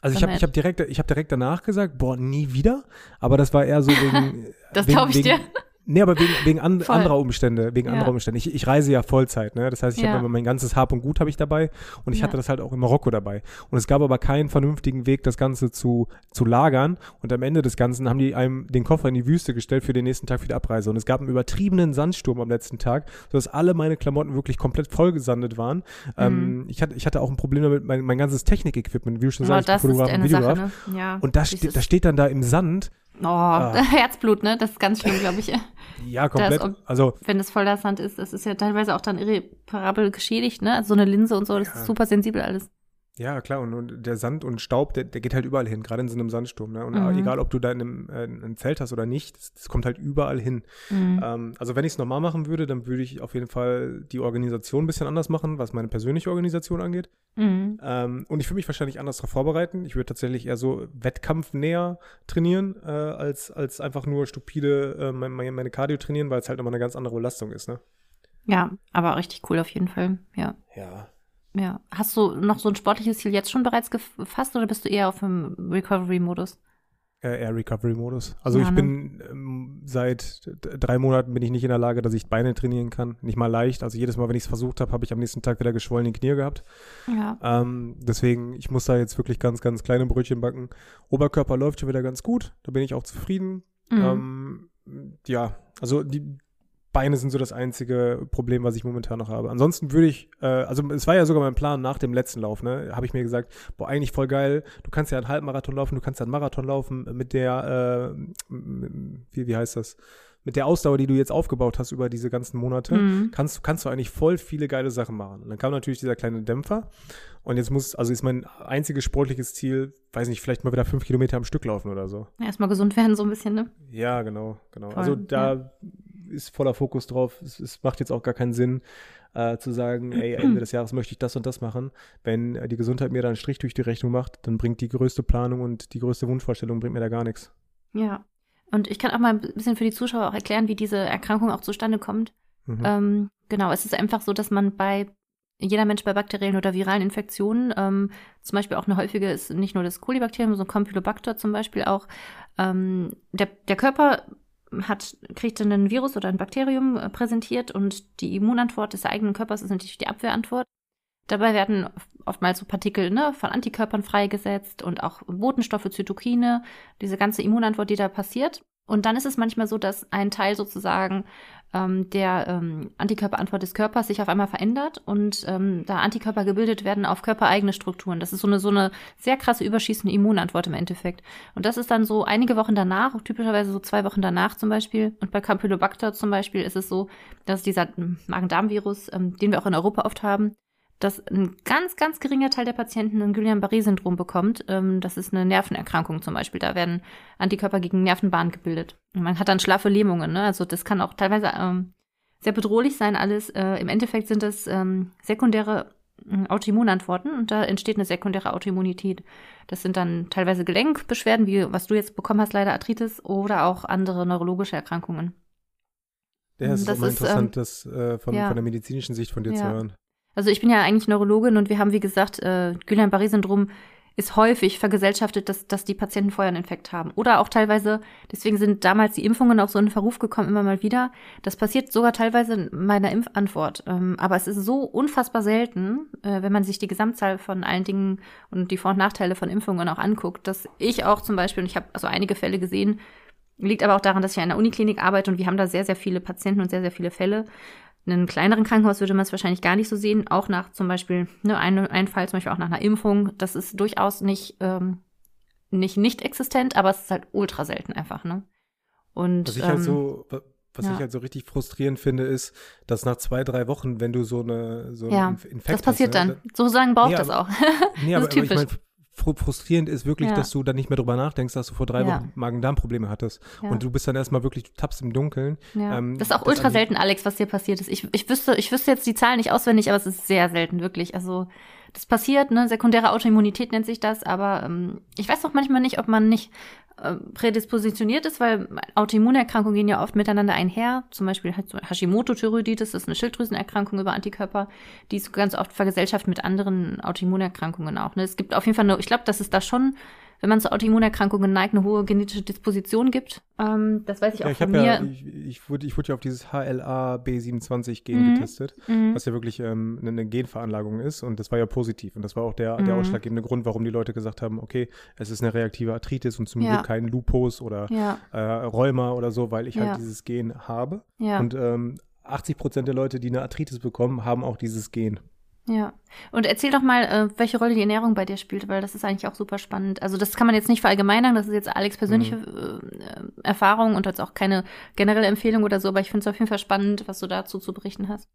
Also ich habe ich hab direkt, hab direkt danach gesagt, boah, nie wieder. Aber das war eher so wegen. das glaube ich wegen, dir. Nee, aber wegen, wegen an, anderer Umstände, wegen ja. anderer Umstände. Ich, ich reise ja Vollzeit, ne? Das heißt, ich ja. habe mein ganzes Hab und Gut habe ich dabei und ich ja. hatte das halt auch in Marokko dabei. Und es gab aber keinen vernünftigen Weg, das Ganze zu, zu lagern. Und am Ende des Ganzen haben die einem den Koffer in die Wüste gestellt für den nächsten Tag für die Abreise. Und es gab einen übertriebenen Sandsturm am letzten Tag, sodass alle meine Klamotten wirklich komplett vollgesandet waren. Mhm. Ähm, ich, hatte, ich hatte auch ein Problem damit, mein, mein ganzes Technik-Equipment, wie du schon sagst, Fotograf und Videograf. Ne? ja, und das, ste das steht dann da im Sand Oh, ah. Herzblut, ne? Das ist ganz schlimm, glaube ich. ja, komplett. Das, also, wenn es voller Sand ist, das ist ja teilweise auch dann irreparabel geschädigt, ne? Also so eine Linse und so, das ja. ist super sensibel alles. Ja, klar, und, und der Sand und Staub, der, der geht halt überall hin, gerade in so einem Sandsturm. Ne? Und mhm. egal, ob du da in einem, äh, ein Zelt hast oder nicht, das, das kommt halt überall hin. Mhm. Ähm, also wenn ich es normal machen würde, dann würde ich auf jeden Fall die Organisation ein bisschen anders machen, was meine persönliche Organisation angeht. Mhm. Ähm, und ich würde mich wahrscheinlich anders darauf vorbereiten. Ich würde tatsächlich eher so wettkampfnäher trainieren, äh, als, als einfach nur stupide äh, meine, meine Cardio trainieren, weil es halt immer eine ganz andere Belastung ist. Ne? Ja, aber richtig cool auf jeden Fall, ja. Ja, ja. Hast du noch so ein sportliches Ziel jetzt schon bereits gefasst oder bist du eher auf dem Recovery-Modus? Äh, eher Recovery-Modus. Also ja, ich ne? bin ähm, seit drei Monaten bin ich nicht in der Lage, dass ich Beine trainieren kann. Nicht mal leicht. Also jedes Mal, wenn ich es versucht habe, habe ich am nächsten Tag wieder geschwollene Knie gehabt. Ja. Ähm, deswegen, ich muss da jetzt wirklich ganz, ganz kleine Brötchen backen. Oberkörper läuft schon wieder ganz gut. Da bin ich auch zufrieden. Mhm. Ähm, ja, also die, Beine sind so das einzige Problem, was ich momentan noch habe. Ansonsten würde ich, äh, also es war ja sogar mein Plan nach dem letzten Lauf, ne, habe ich mir gesagt, boah, eigentlich voll geil, du kannst ja einen Halbmarathon laufen, du kannst ja einen Marathon laufen mit der, äh, wie, wie heißt das? Mit der Ausdauer, die du jetzt aufgebaut hast über diese ganzen Monate, mhm. kannst, kannst du eigentlich voll viele geile Sachen machen. Und dann kam natürlich dieser kleine Dämpfer. Und jetzt muss, also ist mein einziges sportliches Ziel, weiß nicht, vielleicht mal wieder fünf Kilometer am Stück laufen oder so. Erstmal gesund werden, so ein bisschen, ne? Ja, genau, genau. Voll, also da ja ist voller Fokus drauf. Es, es macht jetzt auch gar keinen Sinn, äh, zu sagen, ey, Ende des Jahres möchte ich das und das machen. Wenn äh, die Gesundheit mir da einen Strich durch die Rechnung macht, dann bringt die größte Planung und die größte Wunschvorstellung bringt mir da gar nichts. Ja. Und ich kann auch mal ein bisschen für die Zuschauer auch erklären, wie diese Erkrankung auch zustande kommt. Mhm. Ähm, genau, es ist einfach so, dass man bei jeder Mensch bei bakteriellen oder viralen Infektionen, ähm, zum Beispiel auch eine häufige ist nicht nur das Kolibakterium, sondern Campylobacter zum Beispiel auch, ähm, der, der Körper hat, kriegt dann ein Virus oder ein Bakterium äh, präsentiert und die Immunantwort des eigenen Körpers ist natürlich die Abwehrantwort. Dabei werden oftmals so Partikel ne, von Antikörpern freigesetzt und auch Botenstoffe, Zytokine, diese ganze Immunantwort, die da passiert. Und dann ist es manchmal so, dass ein Teil sozusagen ähm, der ähm, Antikörperantwort des Körpers sich auf einmal verändert und ähm, da Antikörper gebildet werden auf körpereigene Strukturen. Das ist so eine, so eine sehr krasse überschießende Immunantwort im Endeffekt. Und das ist dann so einige Wochen danach, typischerweise so zwei Wochen danach zum Beispiel. Und bei Campylobacter zum Beispiel ist es so, dass dieser Magen-Darm-Virus, ähm, den wir auch in Europa oft haben, dass ein ganz, ganz geringer Teil der Patienten ein Guillain-Barré-Syndrom bekommt. Ähm, das ist eine Nervenerkrankung zum Beispiel. Da werden Antikörper gegen Nervenbahnen gebildet. Und man hat dann schlaffe Lähmungen. Ne? Also das kann auch teilweise ähm, sehr bedrohlich sein alles. Äh, Im Endeffekt sind das ähm, sekundäre äh, Autoimmunantworten und da entsteht eine sekundäre Autoimmunität. Das sind dann teilweise Gelenkbeschwerden, wie was du jetzt bekommen hast, leider Arthritis oder auch andere neurologische Erkrankungen. Ja, es ist auch mal interessant, ähm, das äh, von, ja. von der medizinischen Sicht von dir ja. zu hören. Also ich bin ja eigentlich Neurologin und wir haben, wie gesagt, äh, Guillain-Barré-Syndrom ist häufig vergesellschaftet, dass, dass die Patienten vorher einen Infekt haben. Oder auch teilweise, deswegen sind damals die Impfungen auch so in Verruf gekommen, immer mal wieder. Das passiert sogar teilweise in meiner Impfantwort. Ähm, aber es ist so unfassbar selten, äh, wenn man sich die Gesamtzahl von allen Dingen und die Vor- und Nachteile von Impfungen auch anguckt, dass ich auch zum Beispiel, und ich habe also einige Fälle gesehen, liegt aber auch daran, dass ich in einer Uniklinik arbeite und wir haben da sehr, sehr viele Patienten und sehr, sehr viele Fälle. In einem kleineren Krankenhaus würde man es wahrscheinlich gar nicht so sehen, auch nach zum Beispiel, ne, ein, ein Fall zum Beispiel auch nach einer Impfung. Das ist durchaus nicht, ähm, nicht nicht existent, aber es ist halt ultra selten einfach, ne? Und, was ich halt ähm, halt so, was ja. ich halt so richtig frustrierend finde, ist, dass nach zwei, drei Wochen, wenn du so eine so ja, Infekt das passiert hast, ne, dann. So sagen braucht nee, das auch. nee, aber, aber ich meine, frustrierend ist wirklich, ja. dass du dann nicht mehr drüber nachdenkst, dass du vor drei ja. Wochen Magen-Darm-Probleme hattest. Ja. Und du bist dann erstmal wirklich, du tappst im Dunkeln. Ähm, das ist auch ultra selten, Alex, was dir passiert ist. Ich, ich wüsste, ich wüsste jetzt die Zahlen nicht auswendig, aber es ist sehr selten, wirklich. Also das passiert, ne? Sekundäre Autoimmunität nennt sich das, aber ähm, ich weiß auch manchmal nicht, ob man nicht prädispositioniert ist, weil Autoimmunerkrankungen gehen ja oft miteinander einher. Zum Beispiel das ist eine Schilddrüsenerkrankung über Antikörper, die ist ganz oft vergesellschaft mit anderen Autoimmunerkrankungen auch. Ne? Es gibt auf jeden Fall, eine, ich glaube, dass es da schon wenn man zu Autoimmunerkrankungen neigt, eine hohe genetische Disposition gibt. Ähm, das weiß ich auch ja, ich von mir. Ja, ich, ich, wurde, ich wurde ja auf dieses HLA-B27-Gen mhm. getestet, mhm. was ja wirklich ähm, eine Genveranlagung ist und das war ja positiv und das war auch der, mhm. der ausschlaggebende Grund, warum die Leute gesagt haben, okay, es ist eine reaktive Arthritis und zum ja. Glück kein Lupus oder ja. äh, Rheuma oder so, weil ich halt dieses Gen habe. Und ähm, 80 Prozent der Leute, die eine Arthritis bekommen, haben auch dieses Gen. Ja. Und erzähl doch mal, äh, welche Rolle die Ernährung bei dir spielt, weil das ist eigentlich auch super spannend. Also das kann man jetzt nicht verallgemeinern, das ist jetzt Alex persönliche mhm. äh, Erfahrung und jetzt auch keine generelle Empfehlung oder so, aber ich finde es auf jeden Fall spannend, was du dazu zu berichten hast.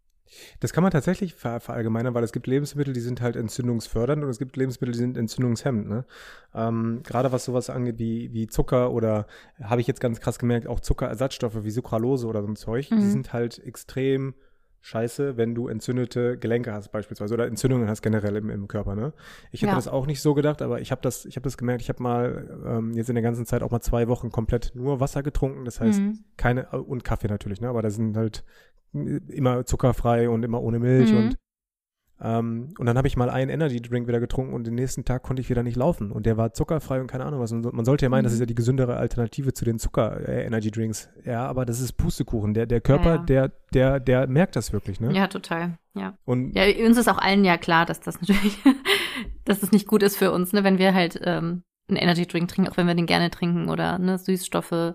Das kann man tatsächlich ver verallgemeinern, weil es gibt Lebensmittel, die sind halt entzündungsfördernd und es gibt Lebensmittel, die sind entzündungshemmend. Ne? Ähm, Gerade was sowas angeht wie, wie Zucker oder habe ich jetzt ganz krass gemerkt, auch Zuckerersatzstoffe wie Sucralose oder so ein Zeug, mhm. die sind halt extrem scheiße, wenn du entzündete Gelenke hast beispielsweise oder Entzündungen hast generell im, im Körper. Ne? Ich hätte ja. das auch nicht so gedacht, aber ich habe das, ich habe das gemerkt. Ich habe mal ähm, jetzt in der ganzen Zeit auch mal zwei Wochen komplett nur Wasser getrunken. Das heißt mhm. keine und Kaffee natürlich, ne? Aber da sind halt immer zuckerfrei und immer ohne Milch mhm. und ähm, und dann habe ich mal einen Energy Drink wieder getrunken und den nächsten Tag konnte ich wieder nicht laufen. Und der war zuckerfrei und keine Ahnung was. Und man sollte ja meinen, mhm. das ist ja die gesündere Alternative zu den Zucker-Energy äh, Drinks. Ja, aber das ist Pustekuchen. Der, der Körper, ja, ja. der, der, der merkt das wirklich, ne? Ja, total. Ja. Und ja, uns ist auch allen ja klar, dass das natürlich, dass das nicht gut ist für uns, ne, wenn wir halt ähm, einen Energy Drink trinken, auch wenn wir den gerne trinken oder ne, Süßstoffe.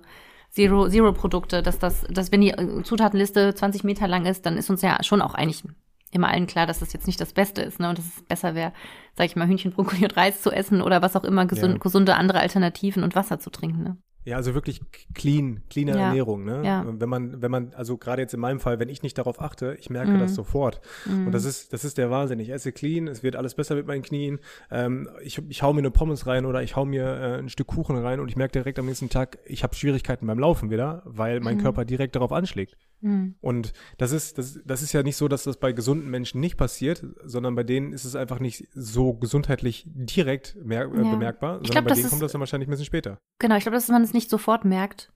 Zero, Zero dass das, dass wenn die äh, Zutatenliste 20 Meter lang ist, dann ist uns ja schon auch eigentlich immer allen klar, dass das jetzt nicht das Beste ist, ne? Und dass es besser wäre, sag ich mal, Hühnchen, Brokkoli und Reis zu essen oder was auch immer, gesund, ja. gesunde andere Alternativen und Wasser zu trinken, ne? Ja, also wirklich clean, cleaner ja. Ernährung, ne? Ja. Wenn man, wenn man, also gerade jetzt in meinem Fall, wenn ich nicht darauf achte, ich merke mm. das sofort. Mm. Und das ist, das ist der Wahnsinn. Ich esse clean, es wird alles besser mit meinen Knien. Ähm, ich, ich hau mir eine Pommes rein oder ich hau mir äh, ein Stück Kuchen rein und ich merke direkt am nächsten Tag, ich habe Schwierigkeiten beim Laufen wieder, weil mein mm. Körper direkt darauf anschlägt. Mhm. Und das ist, das, das ist ja nicht so, dass das bei gesunden Menschen nicht passiert, sondern bei denen ist es einfach nicht so gesundheitlich direkt äh, ja. bemerkbar, sondern glaub, bei denen kommt das dann wahrscheinlich ein bisschen später. Genau, ich glaube, dass man es nicht sofort merkt.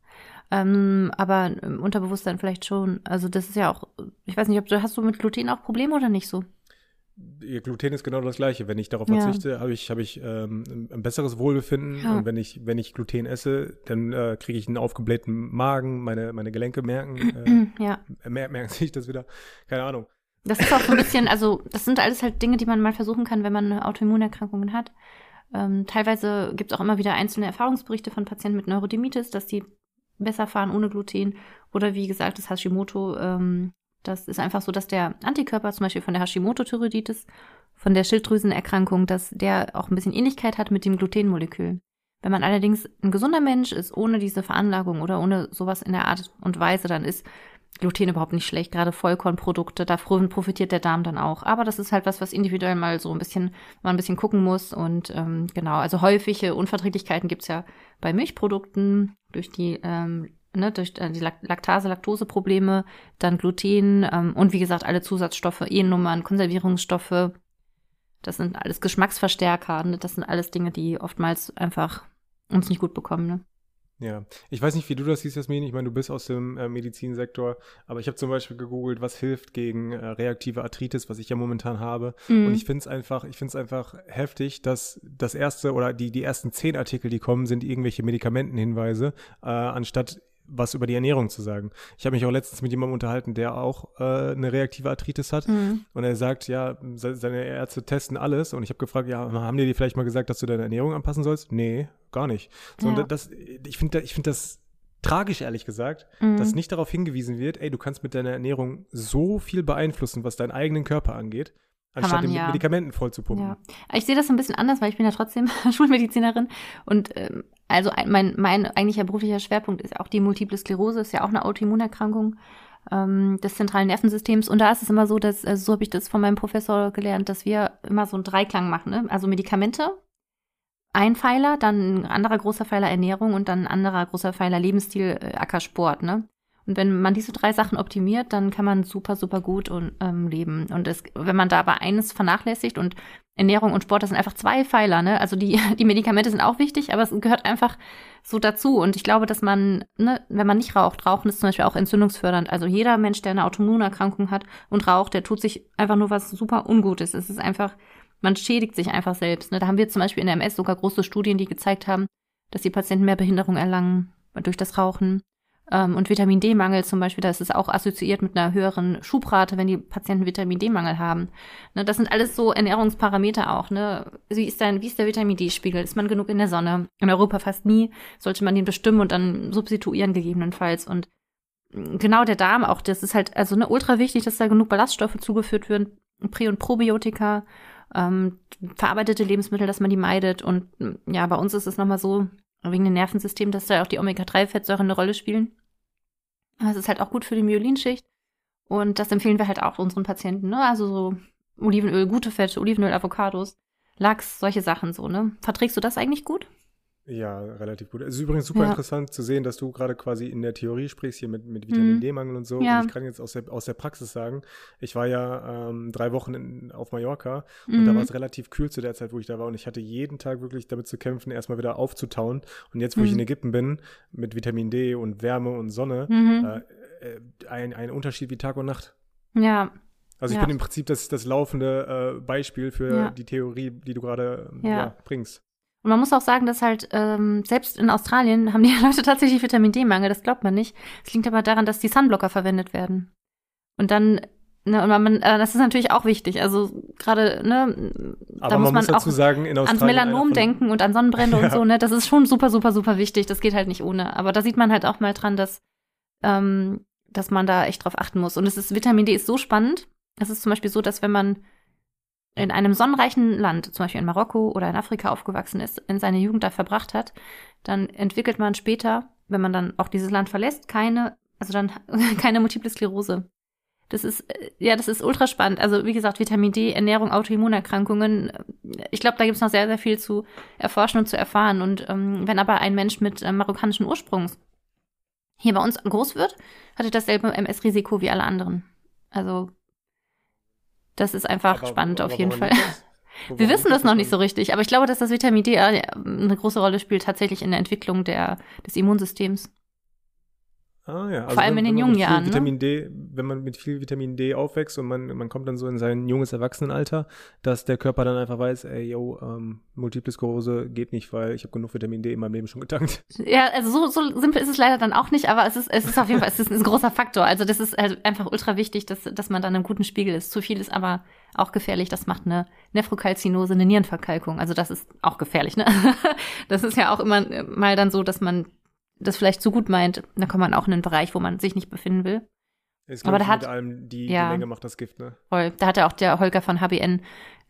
Ähm, aber im Unterbewusstsein vielleicht schon. Also das ist ja auch, ich weiß nicht, ob du hast du mit Gluten auch Probleme oder nicht so? Gluten ist genau das gleiche. Wenn ich darauf verzichte, ja. habe ich, hab ich ähm, ein besseres Wohlbefinden. Ja. Und wenn ich, wenn ich Gluten esse, dann äh, kriege ich einen aufgeblähten Magen, meine, meine Gelenke merken, äh, ja. mer merken sich das wieder. Keine Ahnung. Das ist auch so ein bisschen, also das sind alles halt Dinge, die man mal versuchen kann, wenn man Autoimmunerkrankungen hat. Ähm, teilweise gibt es auch immer wieder einzelne Erfahrungsberichte von Patienten mit Neurodermitis, dass die besser fahren ohne Gluten. Oder wie gesagt, das Hashimoto ähm, das ist einfach so, dass der Antikörper zum Beispiel von der Hashimoto-Thyreoiditis, von der Schilddrüsenerkrankung, dass der auch ein bisschen Ähnlichkeit hat mit dem Glutenmolekül. Wenn man allerdings ein gesunder Mensch ist, ohne diese Veranlagung oder ohne sowas in der Art und Weise, dann ist Gluten überhaupt nicht schlecht, gerade Vollkornprodukte, davon profitiert der Darm dann auch. Aber das ist halt was, was individuell mal so ein bisschen, man ein bisschen gucken muss. Und ähm, genau, also häufige Unverträglichkeiten gibt's ja bei Milchprodukten durch die ähm, ne, durch äh, die Laktase, Laktoseprobleme, dann Gluten ähm, und wie gesagt alle Zusatzstoffe, E-Nummern, Konservierungsstoffe. Das sind alles Geschmacksverstärker. Ne? Das sind alles Dinge, die oftmals einfach uns nicht gut bekommen. Ne? Ja, ich weiß nicht, wie du das siehst, Jasmin. Ich meine, du bist aus dem äh, Medizinsektor, aber ich habe zum Beispiel gegoogelt, was hilft gegen äh, reaktive Arthritis, was ich ja momentan habe. Mhm. Und ich finde es einfach, ich finde es einfach heftig, dass das erste oder die die ersten zehn Artikel, die kommen, sind irgendwelche Medikamentenhinweise, äh, anstatt was über die Ernährung zu sagen. Ich habe mich auch letztens mit jemandem unterhalten, der auch äh, eine reaktive Arthritis hat. Mhm. Und er sagt, ja, seine Ärzte testen alles. Und ich habe gefragt, ja, haben die dir vielleicht mal gesagt, dass du deine Ernährung anpassen sollst? Nee, gar nicht. So, ja. das, ich finde ich finde das tragisch, ehrlich gesagt, mhm. dass nicht darauf hingewiesen wird, ey, du kannst mit deiner Ernährung so viel beeinflussen, was deinen eigenen Körper angeht anstatt man, ja. Medikamenten voll zu pumpen. Ja. Ich sehe das ein bisschen anders, weil ich bin ja trotzdem Schulmedizinerin und ähm, also mein, mein eigentlicher beruflicher Schwerpunkt ist auch die Multiple Sklerose, ist ja auch eine Autoimmunerkrankung ähm, des zentralen Nervensystems. Und da ist es immer so, dass, also so habe ich das von meinem Professor gelernt, dass wir immer so einen Dreiklang machen. Ne? Also Medikamente, ein Pfeiler, dann ein anderer großer Pfeiler Ernährung und dann ein anderer großer Pfeiler Lebensstil, äh, Ackersport. Ne? Und wenn man diese drei Sachen optimiert, dann kann man super, super gut und, ähm, leben. Und es, wenn man da aber eines vernachlässigt und Ernährung und Sport, das sind einfach zwei Pfeiler, ne? Also die, die Medikamente sind auch wichtig, aber es gehört einfach so dazu. Und ich glaube, dass man, ne, wenn man nicht raucht, Rauchen ist zum Beispiel auch entzündungsfördernd. Also jeder Mensch, der eine Autoimmunerkrankung hat und raucht, der tut sich einfach nur was super Ungutes. Es ist einfach, man schädigt sich einfach selbst. Ne? Da haben wir zum Beispiel in der MS sogar große Studien, die gezeigt haben, dass die Patienten mehr Behinderung erlangen durch das Rauchen. Ähm, und Vitamin D-Mangel zum Beispiel, da ist es auch assoziiert mit einer höheren Schubrate, wenn die Patienten Vitamin D-Mangel haben. Ne, das sind alles so Ernährungsparameter auch. Ne? Wie, ist dein, wie ist der Vitamin D-Spiegel? Ist man genug in der Sonne? In Europa fast nie. Sollte man den bestimmen und dann substituieren gegebenenfalls. Und genau der Darm auch, das ist halt also ne, ultra wichtig, dass da genug Ballaststoffe zugeführt werden, Prä- und Probiotika, ähm, verarbeitete Lebensmittel, dass man die meidet. Und ja, bei uns ist es nochmal so, wegen dem Nervensystem, dass da auch die Omega-3-Fettsäuren eine Rolle spielen. Das ist halt auch gut für die Myelinschicht. Und das empfehlen wir halt auch unseren Patienten, ne? Also so Olivenöl, gute Fette, Olivenöl, Avocados, Lachs, solche Sachen so, ne? Verträgst du das eigentlich gut? Ja, relativ gut. Es ist übrigens super ja. interessant zu sehen, dass du gerade quasi in der Theorie sprichst, hier mit, mit Vitamin mhm. D-Mangel und so. Ja. Und ich kann jetzt aus der, aus der Praxis sagen, ich war ja ähm, drei Wochen in, auf Mallorca und mhm. da war es relativ kühl zu der Zeit, wo ich da war. Und ich hatte jeden Tag wirklich damit zu kämpfen, erstmal wieder aufzutauen. Und jetzt, wo mhm. ich in Ägypten bin, mit Vitamin D und Wärme und Sonne, mhm. äh, äh, ein, ein Unterschied wie Tag und Nacht. Ja. Also ich ja. bin im Prinzip das, das laufende äh, Beispiel für ja. die Theorie, die du gerade ja. bringst. Und man muss auch sagen, dass halt ähm, selbst in Australien haben die Leute tatsächlich Vitamin D-Mangel, das glaubt man nicht. Es liegt aber daran, dass die Sunblocker verwendet werden. Und dann, ne, und man, äh, das ist natürlich auch wichtig. Also gerade, ne, aber da muss man, muss auch sagen, ans Melanom denken und an Sonnenbrände ja. und so, ne? Das ist schon super, super, super wichtig. Das geht halt nicht ohne. Aber da sieht man halt auch mal dran, dass, ähm, dass man da echt drauf achten muss. Und es ist, Vitamin D ist so spannend. Es ist zum Beispiel so, dass wenn man in einem sonnenreichen Land, zum Beispiel in Marokko oder in Afrika aufgewachsen ist, in seine Jugend da verbracht hat, dann entwickelt man später, wenn man dann auch dieses Land verlässt, keine, also dann keine Multiple Sklerose. Das ist, äh, ja, das ist ultra spannend. Also, wie gesagt, Vitamin D, Ernährung, Autoimmunerkrankungen. Ich glaube, da gibt es noch sehr, sehr viel zu erforschen und zu erfahren. Und ähm, wenn aber ein Mensch mit äh, marokkanischen Ursprungs hier bei uns groß wird, hat er dasselbe MS-Risiko wie alle anderen. Also das ist einfach aber, spannend aber auf jeden Fall. Wir wissen das noch nicht so richtig, aber ich glaube, dass das Vitamin D äh, eine große Rolle spielt tatsächlich in der Entwicklung der, des Immunsystems. Ah, ja. Also Vor allem wenn, in den jungen Jahren. Ne? Vitamin D, wenn man mit viel Vitamin D aufwächst und man, man kommt dann so in sein junges Erwachsenenalter, dass der Körper dann einfach weiß, ey, yo, ähm, Multiple Sklerose geht nicht, weil ich habe genug Vitamin D in meinem Leben schon getankt. Ja, also so, so simpel ist es leider dann auch nicht, aber es ist, es ist auf jeden Fall, es ist ein großer Faktor. Also das ist halt einfach ultra wichtig, dass, dass man dann einen guten Spiegel ist. Zu viel ist aber auch gefährlich. Das macht eine Nephrokalzinose, eine Nierenverkalkung. Also das ist auch gefährlich, ne? Das ist ja auch immer mal dann so, dass man das vielleicht zu gut meint, dann kommt man auch in einen Bereich, wo man sich nicht befinden will. Ist, Aber da hat allem die, ja, die Menge macht das Gift, ne? Voll. Da hat ja auch der Holger von HBN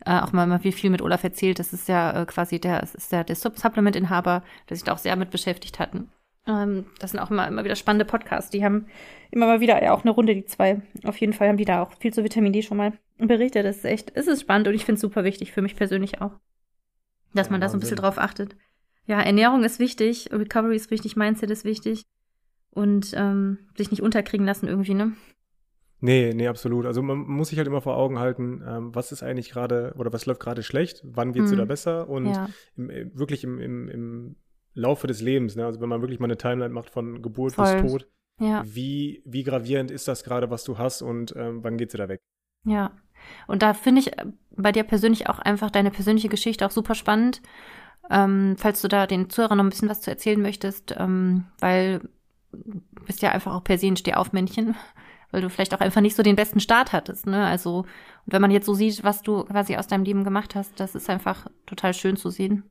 äh, auch mal, mal viel mit Olaf erzählt. Das ist ja äh, quasi der, das ist der, der Supplement-Inhaber, der sich da auch sehr mit beschäftigt hatten. Ähm, das sind auch immer, immer wieder spannende Podcasts. Die haben immer mal wieder ja auch eine Runde, die zwei. Auf jeden Fall haben die da auch viel zu Vitamin D schon mal berichtet. Das ist echt, es ist spannend und ich finde es super wichtig, für mich persönlich auch. Dass ja, man da so ein bisschen drauf achtet ja, Ernährung ist wichtig, Recovery ist wichtig, Mindset ist wichtig und ähm, sich nicht unterkriegen lassen irgendwie, ne? Nee, nee, absolut. Also man muss sich halt immer vor Augen halten, ähm, was ist eigentlich gerade oder was läuft gerade schlecht, wann geht's hm. wieder besser und ja. im, äh, wirklich im, im, im Laufe des Lebens, ne? also wenn man wirklich mal eine Timeline macht von Geburt Voll. bis Tod, ja. wie, wie gravierend ist das gerade, was du hast und ähm, wann geht's wieder weg? Ja, und da finde ich äh, bei dir persönlich auch einfach deine persönliche Geschichte auch super spannend ähm, falls du da den Zuhörern noch ein bisschen was zu erzählen möchtest, ähm, weil bist ja einfach auch per se ein Stehaufmännchen, weil du vielleicht auch einfach nicht so den besten Start hattest. Ne? Also, wenn man jetzt so sieht, was du quasi aus deinem Leben gemacht hast, das ist einfach total schön zu sehen.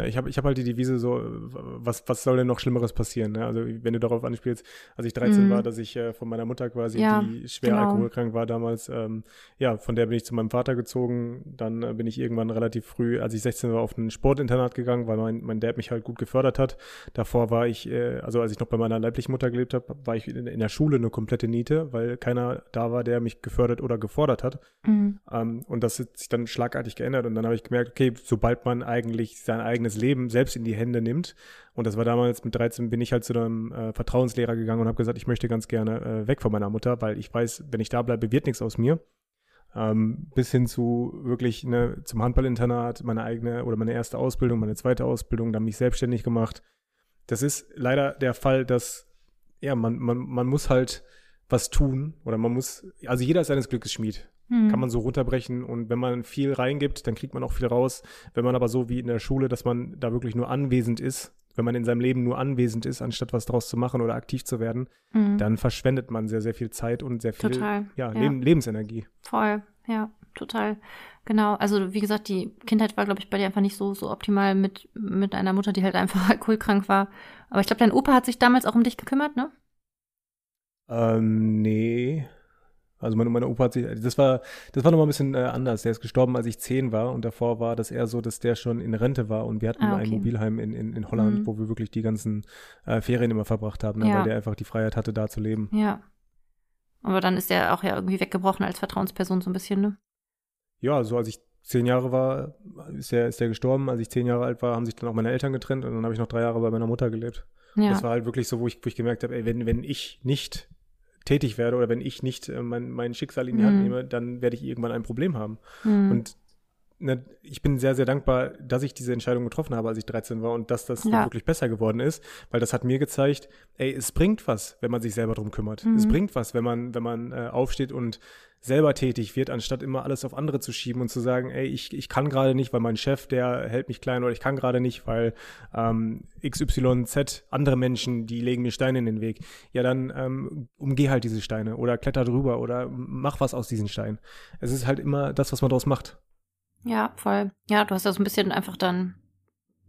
Ja, ich habe ich hab halt die Devise so, was, was soll denn noch Schlimmeres passieren? Ne? Also wenn du darauf anspielst, als ich 13 mm. war, dass ich äh, von meiner Mutter quasi, ja, die schwer genau. alkoholkrank war damals, ähm, ja, von der bin ich zu meinem Vater gezogen. Dann äh, bin ich irgendwann relativ früh, als ich 16 war, auf ein Sportinternat gegangen, weil mein, mein Dad mich halt gut gefördert hat. Davor war ich, äh, also als ich noch bei meiner leiblichen Mutter gelebt habe, war ich in, in, der Schule eine komplette Niete, weil keiner da war, der mich gefördert oder gefordert hat. Mm. Ähm, und das hat sich dann schlagartig geändert und dann habe ich gemerkt, okay, sobald man eigentlich sein eigenes eigenes Leben selbst in die Hände nimmt. Und das war damals mit 13 bin ich halt zu einem äh, Vertrauenslehrer gegangen und habe gesagt, ich möchte ganz gerne äh, weg von meiner Mutter, weil ich weiß, wenn ich da bleibe, wird nichts aus mir. Ähm, bis hin zu wirklich ne, zum Handballinternat, meine eigene oder meine erste Ausbildung, meine zweite Ausbildung, dann mich selbstständig gemacht. Das ist leider der Fall, dass ja, man, man, man muss halt was tun oder man muss, also jeder ist seines Glückes Schmied. Hm. Kann man so runterbrechen und wenn man viel reingibt, dann kriegt man auch viel raus. Wenn man aber so wie in der Schule, dass man da wirklich nur anwesend ist, wenn man in seinem Leben nur anwesend ist, anstatt was draus zu machen oder aktiv zu werden, mhm. dann verschwendet man sehr, sehr viel Zeit und sehr viel ja, ja. Leb Lebensenergie. Voll, ja, total. Genau, also wie gesagt, die Kindheit war, glaube ich, bei dir einfach nicht so, so optimal mit, mit einer Mutter, die halt einfach alkoholkrank war. Aber ich glaube, dein Opa hat sich damals auch um dich gekümmert, ne? Ähm, nee. Also meine, meine Opa hat sich, das war, das war nochmal ein bisschen äh, anders. Der ist gestorben, als ich zehn war und davor war das eher so, dass der schon in Rente war und wir hatten ah, okay. ein Mobilheim in, in, in Holland, mhm. wo wir wirklich die ganzen äh, Ferien immer verbracht haben, ne, ja. weil der einfach die Freiheit hatte, da zu leben. Ja. Aber dann ist der auch ja irgendwie weggebrochen als Vertrauensperson so ein bisschen, ne? Ja, so als ich zehn Jahre war, ist er ist der gestorben. Als ich zehn Jahre alt war, haben sich dann auch meine Eltern getrennt und dann habe ich noch drei Jahre bei meiner Mutter gelebt. Ja. Das war halt wirklich so, wo ich, wo ich gemerkt habe, ey, wenn, wenn ich nicht tätig werde oder wenn ich nicht äh, mein, mein Schicksal in die mhm. Hand nehme, dann werde ich irgendwann ein Problem haben. Mhm. Und ne, ich bin sehr, sehr dankbar, dass ich diese Entscheidung getroffen habe, als ich 13 war und dass das ja. wirklich besser geworden ist, weil das hat mir gezeigt, ey, es bringt was, wenn man sich selber drum kümmert. Mhm. Es bringt was, wenn man, wenn man äh, aufsteht und selber tätig wird, anstatt immer alles auf andere zu schieben und zu sagen, ey, ich, ich kann gerade nicht, weil mein Chef, der hält mich klein oder ich kann gerade nicht, weil ähm, XYZ, andere Menschen, die legen mir Steine in den Weg. Ja, dann ähm, umgeh halt diese Steine oder kletter drüber oder mach was aus diesen Steinen. Es ist halt immer das, was man daraus macht. Ja, voll. Ja, du hast ja so ein bisschen einfach dann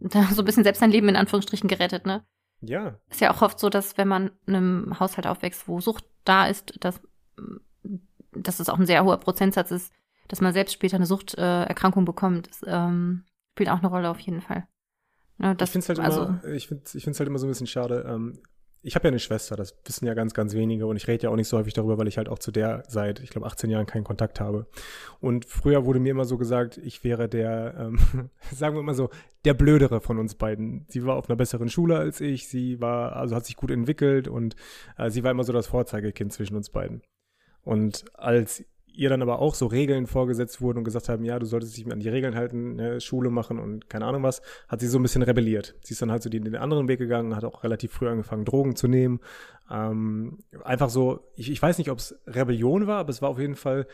so ein bisschen selbst dein Leben in Anführungsstrichen gerettet, ne? Ja. Ist ja auch oft so, dass wenn man in einem Haushalt aufwächst, wo Sucht da ist, dass, dass es auch ein sehr hoher Prozentsatz ist, dass man selbst später eine Suchterkrankung äh, bekommt. Das ähm, spielt auch eine Rolle auf jeden Fall. Ja, das, ich finde es halt, also, immer, ich find's, ich find's halt immer so ein bisschen schade. Ähm, ich habe ja eine Schwester, das wissen ja ganz, ganz wenige und ich rede ja auch nicht so häufig darüber, weil ich halt auch zu der seit, ich glaube, 18 Jahren keinen Kontakt habe. Und früher wurde mir immer so gesagt, ich wäre der, ähm, sagen wir mal so, der Blödere von uns beiden. Sie war auf einer besseren Schule als ich, sie war, also hat sich gut entwickelt und äh, sie war immer so das Vorzeigekind zwischen uns beiden. Und als ihr dann aber auch so Regeln vorgesetzt wurden und gesagt haben, ja, du solltest dich an die Regeln halten, ne, Schule machen und keine Ahnung was, hat sie so ein bisschen rebelliert. Sie ist dann halt so den, den anderen Weg gegangen, hat auch relativ früh angefangen, Drogen zu nehmen. Ähm, einfach so, ich, ich weiß nicht, ob es Rebellion war, aber es war auf jeden Fall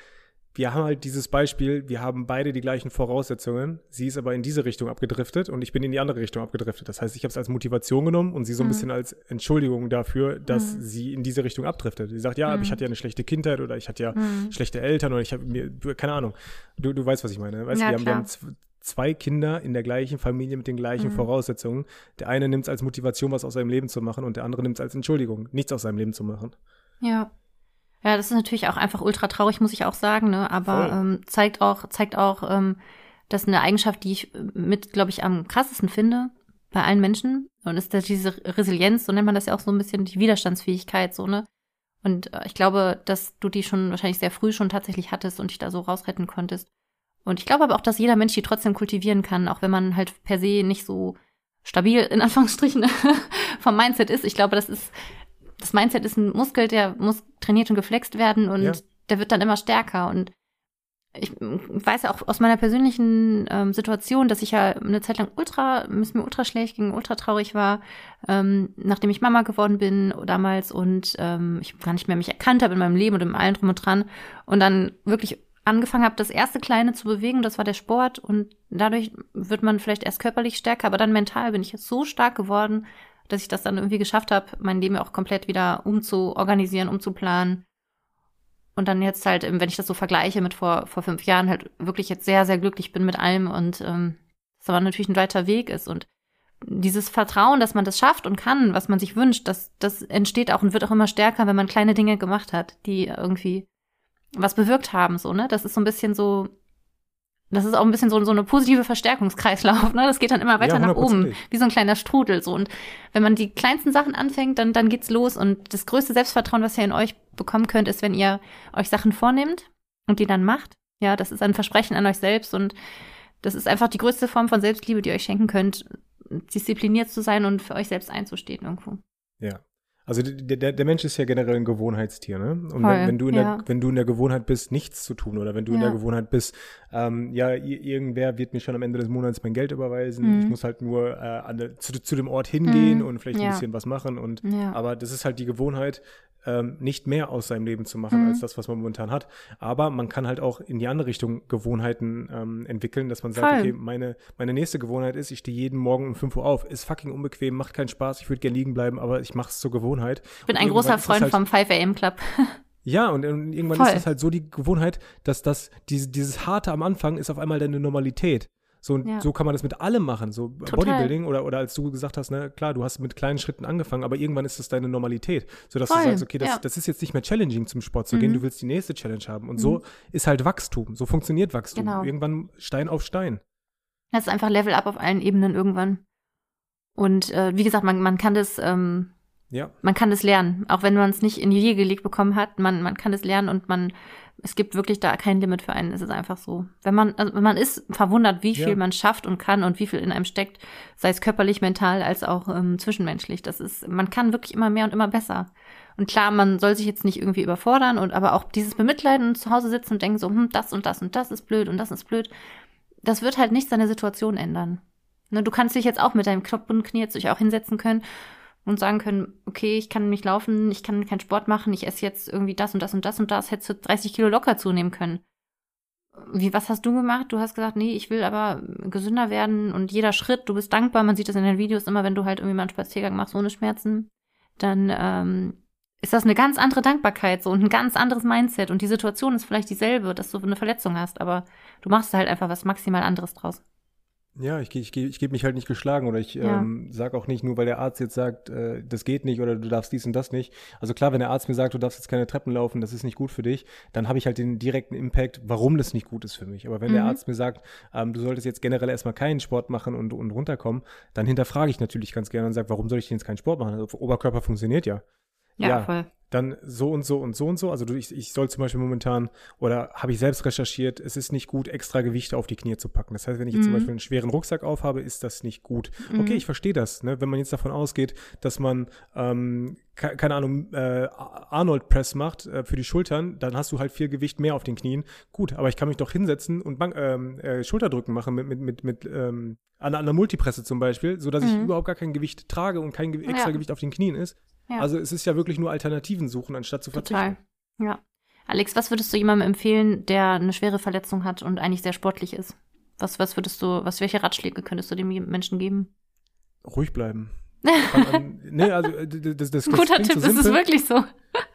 wir haben halt dieses Beispiel, wir haben beide die gleichen Voraussetzungen. Sie ist aber in diese Richtung abgedriftet und ich bin in die andere Richtung abgedriftet. Das heißt, ich habe es als Motivation genommen und sie so ein mhm. bisschen als Entschuldigung dafür, dass mhm. sie in diese Richtung abdriftet. Sie sagt, ja, mhm. aber ich mhm. hatte ja eine schlechte Kindheit oder ich hatte ja mhm. schlechte Eltern oder ich habe mir, keine Ahnung. Du, du weißt, was ich meine. Weißt, ja, wir, haben, wir haben zwei Kinder in der gleichen Familie mit den gleichen mhm. Voraussetzungen. Der eine nimmt es als Motivation, was aus seinem Leben zu machen und der andere nimmt es als Entschuldigung, nichts aus seinem Leben zu machen. Ja. Ja, das ist natürlich auch einfach ultra traurig, muss ich auch sagen, ne? Aber ähm, zeigt auch, zeigt auch, ähm, dass eine Eigenschaft, die ich mit, glaube ich, am krassesten finde bei allen Menschen. Und ist das diese Resilienz, so nennt man das ja auch so ein bisschen, die Widerstandsfähigkeit, so, ne? Und äh, ich glaube, dass du die schon wahrscheinlich sehr früh schon tatsächlich hattest und dich da so rausretten konntest. Und ich glaube aber auch, dass jeder Mensch die trotzdem kultivieren kann, auch wenn man halt per se nicht so stabil in Anführungsstrichen vom Mindset ist. Ich glaube, das ist das Mindset ist ein Muskel, der muss trainiert und geflext werden und ja. der wird dann immer stärker. Und ich weiß ja auch aus meiner persönlichen ähm, Situation, dass ich ja eine Zeit lang ultra, es mir ultra schlecht ging, ultra traurig war, ähm, nachdem ich Mama geworden bin damals und ähm, ich gar nicht mehr mich erkannt habe in meinem Leben und in allem drum und dran und dann wirklich angefangen habe, das erste Kleine zu bewegen, das war der Sport und dadurch wird man vielleicht erst körperlich stärker, aber dann mental bin ich jetzt so stark geworden, dass ich das dann irgendwie geschafft habe, mein Leben auch komplett wieder umzuorganisieren, umzuplanen. Und dann jetzt halt, wenn ich das so vergleiche mit vor, vor fünf Jahren, halt wirklich jetzt sehr, sehr glücklich bin mit allem und ähm, das aber natürlich ein weiter Weg ist. Und dieses Vertrauen, dass man das schafft und kann, was man sich wünscht, das, das entsteht auch und wird auch immer stärker, wenn man kleine Dinge gemacht hat, die irgendwie was bewirkt haben, so, ne? Das ist so ein bisschen so, das ist auch ein bisschen so, so eine positive Verstärkungskreislauf, ne? Das geht dann immer weiter ja, nach oben, wie so ein kleiner Strudel, so. Und wenn man die kleinsten Sachen anfängt, dann, dann geht's los. Und das größte Selbstvertrauen, was ihr in euch bekommen könnt, ist, wenn ihr euch Sachen vornehmt und die dann macht. Ja, das ist ein Versprechen an euch selbst und das ist einfach die größte Form von Selbstliebe, die ihr euch schenken könnt, diszipliniert zu sein und für euch selbst einzustehen irgendwo. Ja. Also der, der, Mensch ist ja generell ein Gewohnheitstier, ne? Und wenn, wenn, du in ja. der, wenn du in der Gewohnheit bist, nichts zu tun, oder wenn du ja. in der Gewohnheit bist, ähm, ja, irgendwer wird mir schon am Ende des Monats mein Geld überweisen, mhm. ich muss halt nur äh, an zu, zu dem Ort hingehen mhm. und vielleicht ein bisschen was machen. Und aber das ist halt die Gewohnheit, ähm, nicht mehr aus seinem Leben zu machen, mhm. als das, was man momentan hat. Aber man kann halt auch in die andere Richtung Gewohnheiten ähm, entwickeln, dass man sagt, Voll. okay, meine, meine nächste Gewohnheit ist, ich stehe jeden Morgen um 5 Uhr auf. Ist fucking unbequem, macht keinen Spaß, ich würde gerne liegen bleiben, aber ich mache es zur Gewohnheit. Ich bin ein großer Freund halt, vom 5 AM Club. Ja, und, und irgendwann Voll. ist das halt so die Gewohnheit, dass das, diese, dieses Harte am Anfang ist auf einmal deine Normalität. So, ja. so kann man das mit allem machen. So Total. Bodybuilding oder, oder als du gesagt hast, ne, klar, du hast mit kleinen Schritten angefangen, aber irgendwann ist das deine Normalität. So dass Voll. du sagst, okay, das, ja. das ist jetzt nicht mehr challenging zum Sport zu mhm. gehen, du willst die nächste Challenge haben. Und mhm. so ist halt Wachstum. So funktioniert Wachstum. Genau. Irgendwann Stein auf Stein. Das ist einfach Level up auf allen Ebenen irgendwann. Und äh, wie gesagt, man, man kann das, ähm, ja. man kann das lernen, auch wenn man es nicht in die Wiege gelegt bekommen hat. Man, man kann es lernen und man es gibt wirklich da kein Limit für einen. Es ist einfach so. Wenn man, also man ist verwundert, wie viel ja. man schafft und kann und wie viel in einem steckt, sei es körperlich, mental, als auch ähm, zwischenmenschlich. Das ist, man kann wirklich immer mehr und immer besser. Und klar, man soll sich jetzt nicht irgendwie überfordern und aber auch dieses Bemitleiden und zu Hause sitzen und denken so, hm, das und das und das ist blöd und das ist blöd. Das wird halt nicht seine Situation ändern. Ne, du kannst dich jetzt auch mit deinem und Knie jetzt dich auch hinsetzen können und sagen können, okay, ich kann nicht laufen, ich kann keinen Sport machen, ich esse jetzt irgendwie das und das und das und das, hättest du 30 Kilo locker zunehmen können. Wie, was hast du gemacht? Du hast gesagt, nee, ich will aber gesünder werden und jeder Schritt, du bist dankbar, man sieht das in den Videos immer, wenn du halt irgendwie mal einen Spaziergang machst ohne Schmerzen, dann ähm, ist das eine ganz andere Dankbarkeit so und ein ganz anderes Mindset und die Situation ist vielleicht dieselbe, dass du eine Verletzung hast, aber du machst halt einfach was maximal anderes draus. Ja, ich, ich, ich gebe mich halt nicht geschlagen oder ich ja. ähm, sage auch nicht, nur weil der Arzt jetzt sagt, äh, das geht nicht oder du darfst dies und das nicht. Also klar, wenn der Arzt mir sagt, du darfst jetzt keine Treppen laufen, das ist nicht gut für dich, dann habe ich halt den direkten Impact, warum das nicht gut ist für mich. Aber wenn mhm. der Arzt mir sagt, ähm, du solltest jetzt generell erstmal keinen Sport machen und, und runterkommen, dann hinterfrage ich natürlich ganz gerne und sage, warum soll ich denn jetzt keinen Sport machen? Also, Oberkörper funktioniert ja. Ja, ja, voll dann so und so und so und so. Also ich, ich soll zum Beispiel momentan, oder habe ich selbst recherchiert, es ist nicht gut, extra Gewichte auf die Knie zu packen. Das heißt, wenn ich jetzt mhm. zum Beispiel einen schweren Rucksack aufhabe, ist das nicht gut. Mhm. Okay, ich verstehe das. Ne? Wenn man jetzt davon ausgeht, dass man, ähm, keine Ahnung, äh, Arnold Press macht äh, für die Schultern, dann hast du halt viel Gewicht mehr auf den Knien. Gut, aber ich kann mich doch hinsetzen und Bank, ähm, äh, Schulterdrücken machen mit, mit, mit, mit ähm, an, der Multipresse zum Beispiel, sodass mhm. ich überhaupt gar kein Gewicht trage und kein extra ja. Gewicht auf den Knien ist. Ja. Also es ist ja wirklich nur Alternativen suchen, anstatt zu verzichten. Total. Ja. Alex, was würdest du jemandem empfehlen, der eine schwere Verletzung hat und eigentlich sehr sportlich ist? Was, was würdest du, was, welche Ratschläge könntest du dem Menschen geben? Ruhig bleiben. an, nee, also das, das, das Guter Tipp, so das ist wirklich so.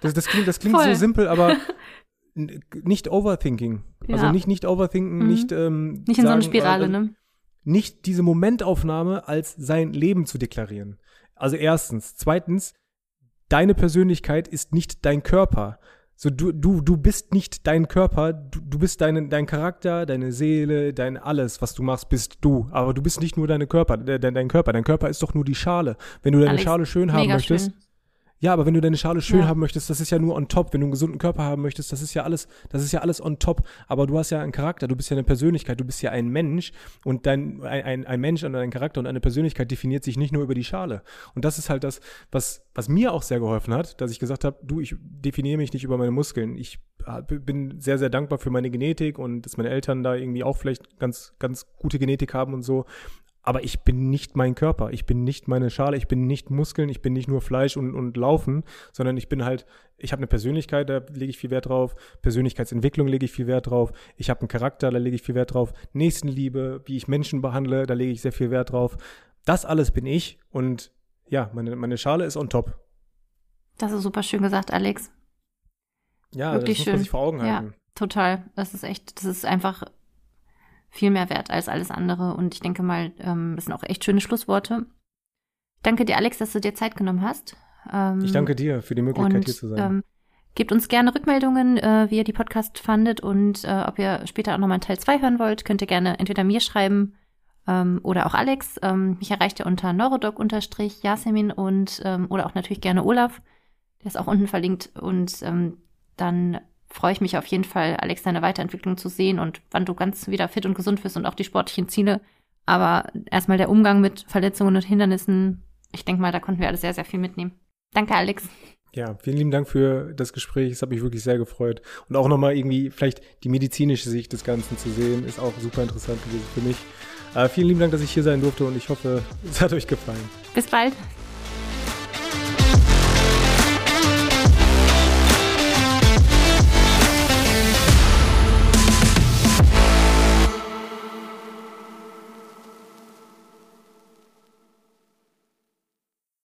Das, das klingt, das klingt so simpel, aber nicht Overthinking. Also ja. Also nicht, nicht Overthinken, mhm. nicht ähm, Nicht in sagen, so eine Spirale, äh, ne? Nicht diese Momentaufnahme als sein Leben zu deklarieren. Also erstens. Zweitens, deine Persönlichkeit ist nicht dein Körper. So, du, du, du bist nicht dein Körper, du, du bist dein, dein Charakter, deine Seele, dein alles, was du machst, bist du. Aber du bist nicht nur deine Körper, dein, dein Körper. Dein Körper ist doch nur die Schale. Wenn du deine Alex, Schale schön haben möchtest, schön. Ja, aber wenn du deine Schale schön ja. haben möchtest, das ist ja nur on top. Wenn du einen gesunden Körper haben möchtest, das ist ja alles, das ist ja alles on top. Aber du hast ja einen Charakter, du bist ja eine Persönlichkeit, du bist ja ein Mensch und dein, ein, ein Mensch und ein Charakter und eine Persönlichkeit definiert sich nicht nur über die Schale. Und das ist halt das, was, was mir auch sehr geholfen hat, dass ich gesagt habe, du, ich definiere mich nicht über meine Muskeln. Ich bin sehr, sehr dankbar für meine Genetik und dass meine Eltern da irgendwie auch vielleicht ganz, ganz gute Genetik haben und so aber ich bin nicht mein Körper, ich bin nicht meine Schale, ich bin nicht Muskeln, ich bin nicht nur Fleisch und, und Laufen, sondern ich bin halt, ich habe eine Persönlichkeit, da lege ich viel Wert drauf, Persönlichkeitsentwicklung lege ich viel Wert drauf, ich habe einen Charakter, da lege ich viel Wert drauf, Nächstenliebe, wie ich Menschen behandle, da lege ich sehr viel Wert drauf. Das alles bin ich und ja, meine, meine Schale ist on top. Das ist super schön gesagt, Alex. Ja, Wirklich das muss man sich vor Augen halten. Ja, total. Das ist echt, das ist einfach viel mehr wert als alles andere. Und ich denke mal, ähm, das sind auch echt schöne Schlussworte. Danke dir, Alex, dass du dir Zeit genommen hast. Ähm, ich danke dir für die Möglichkeit, und, hier zu sein. Ähm, gebt uns gerne Rückmeldungen, äh, wie ihr die Podcast fandet und äh, ob ihr später auch nochmal Teil 2 hören wollt, könnt ihr gerne entweder mir schreiben ähm, oder auch Alex. Ähm, mich erreicht ihr unter neurodoc-jasemin und ähm, oder auch natürlich gerne Olaf. Der ist auch unten verlinkt. Und ähm, dann freue ich mich auf jeden Fall, Alex, deine Weiterentwicklung zu sehen und wann du ganz wieder fit und gesund wirst und auch die sportlichen Ziele. Aber erstmal der Umgang mit Verletzungen und Hindernissen, ich denke mal, da konnten wir alle sehr, sehr viel mitnehmen. Danke, Alex. Ja, vielen lieben Dank für das Gespräch. Es hat mich wirklich sehr gefreut. Und auch nochmal irgendwie vielleicht die medizinische Sicht des Ganzen zu sehen, ist auch super interessant gewesen für mich. Äh, vielen lieben Dank, dass ich hier sein durfte und ich hoffe, es hat euch gefallen. Bis bald.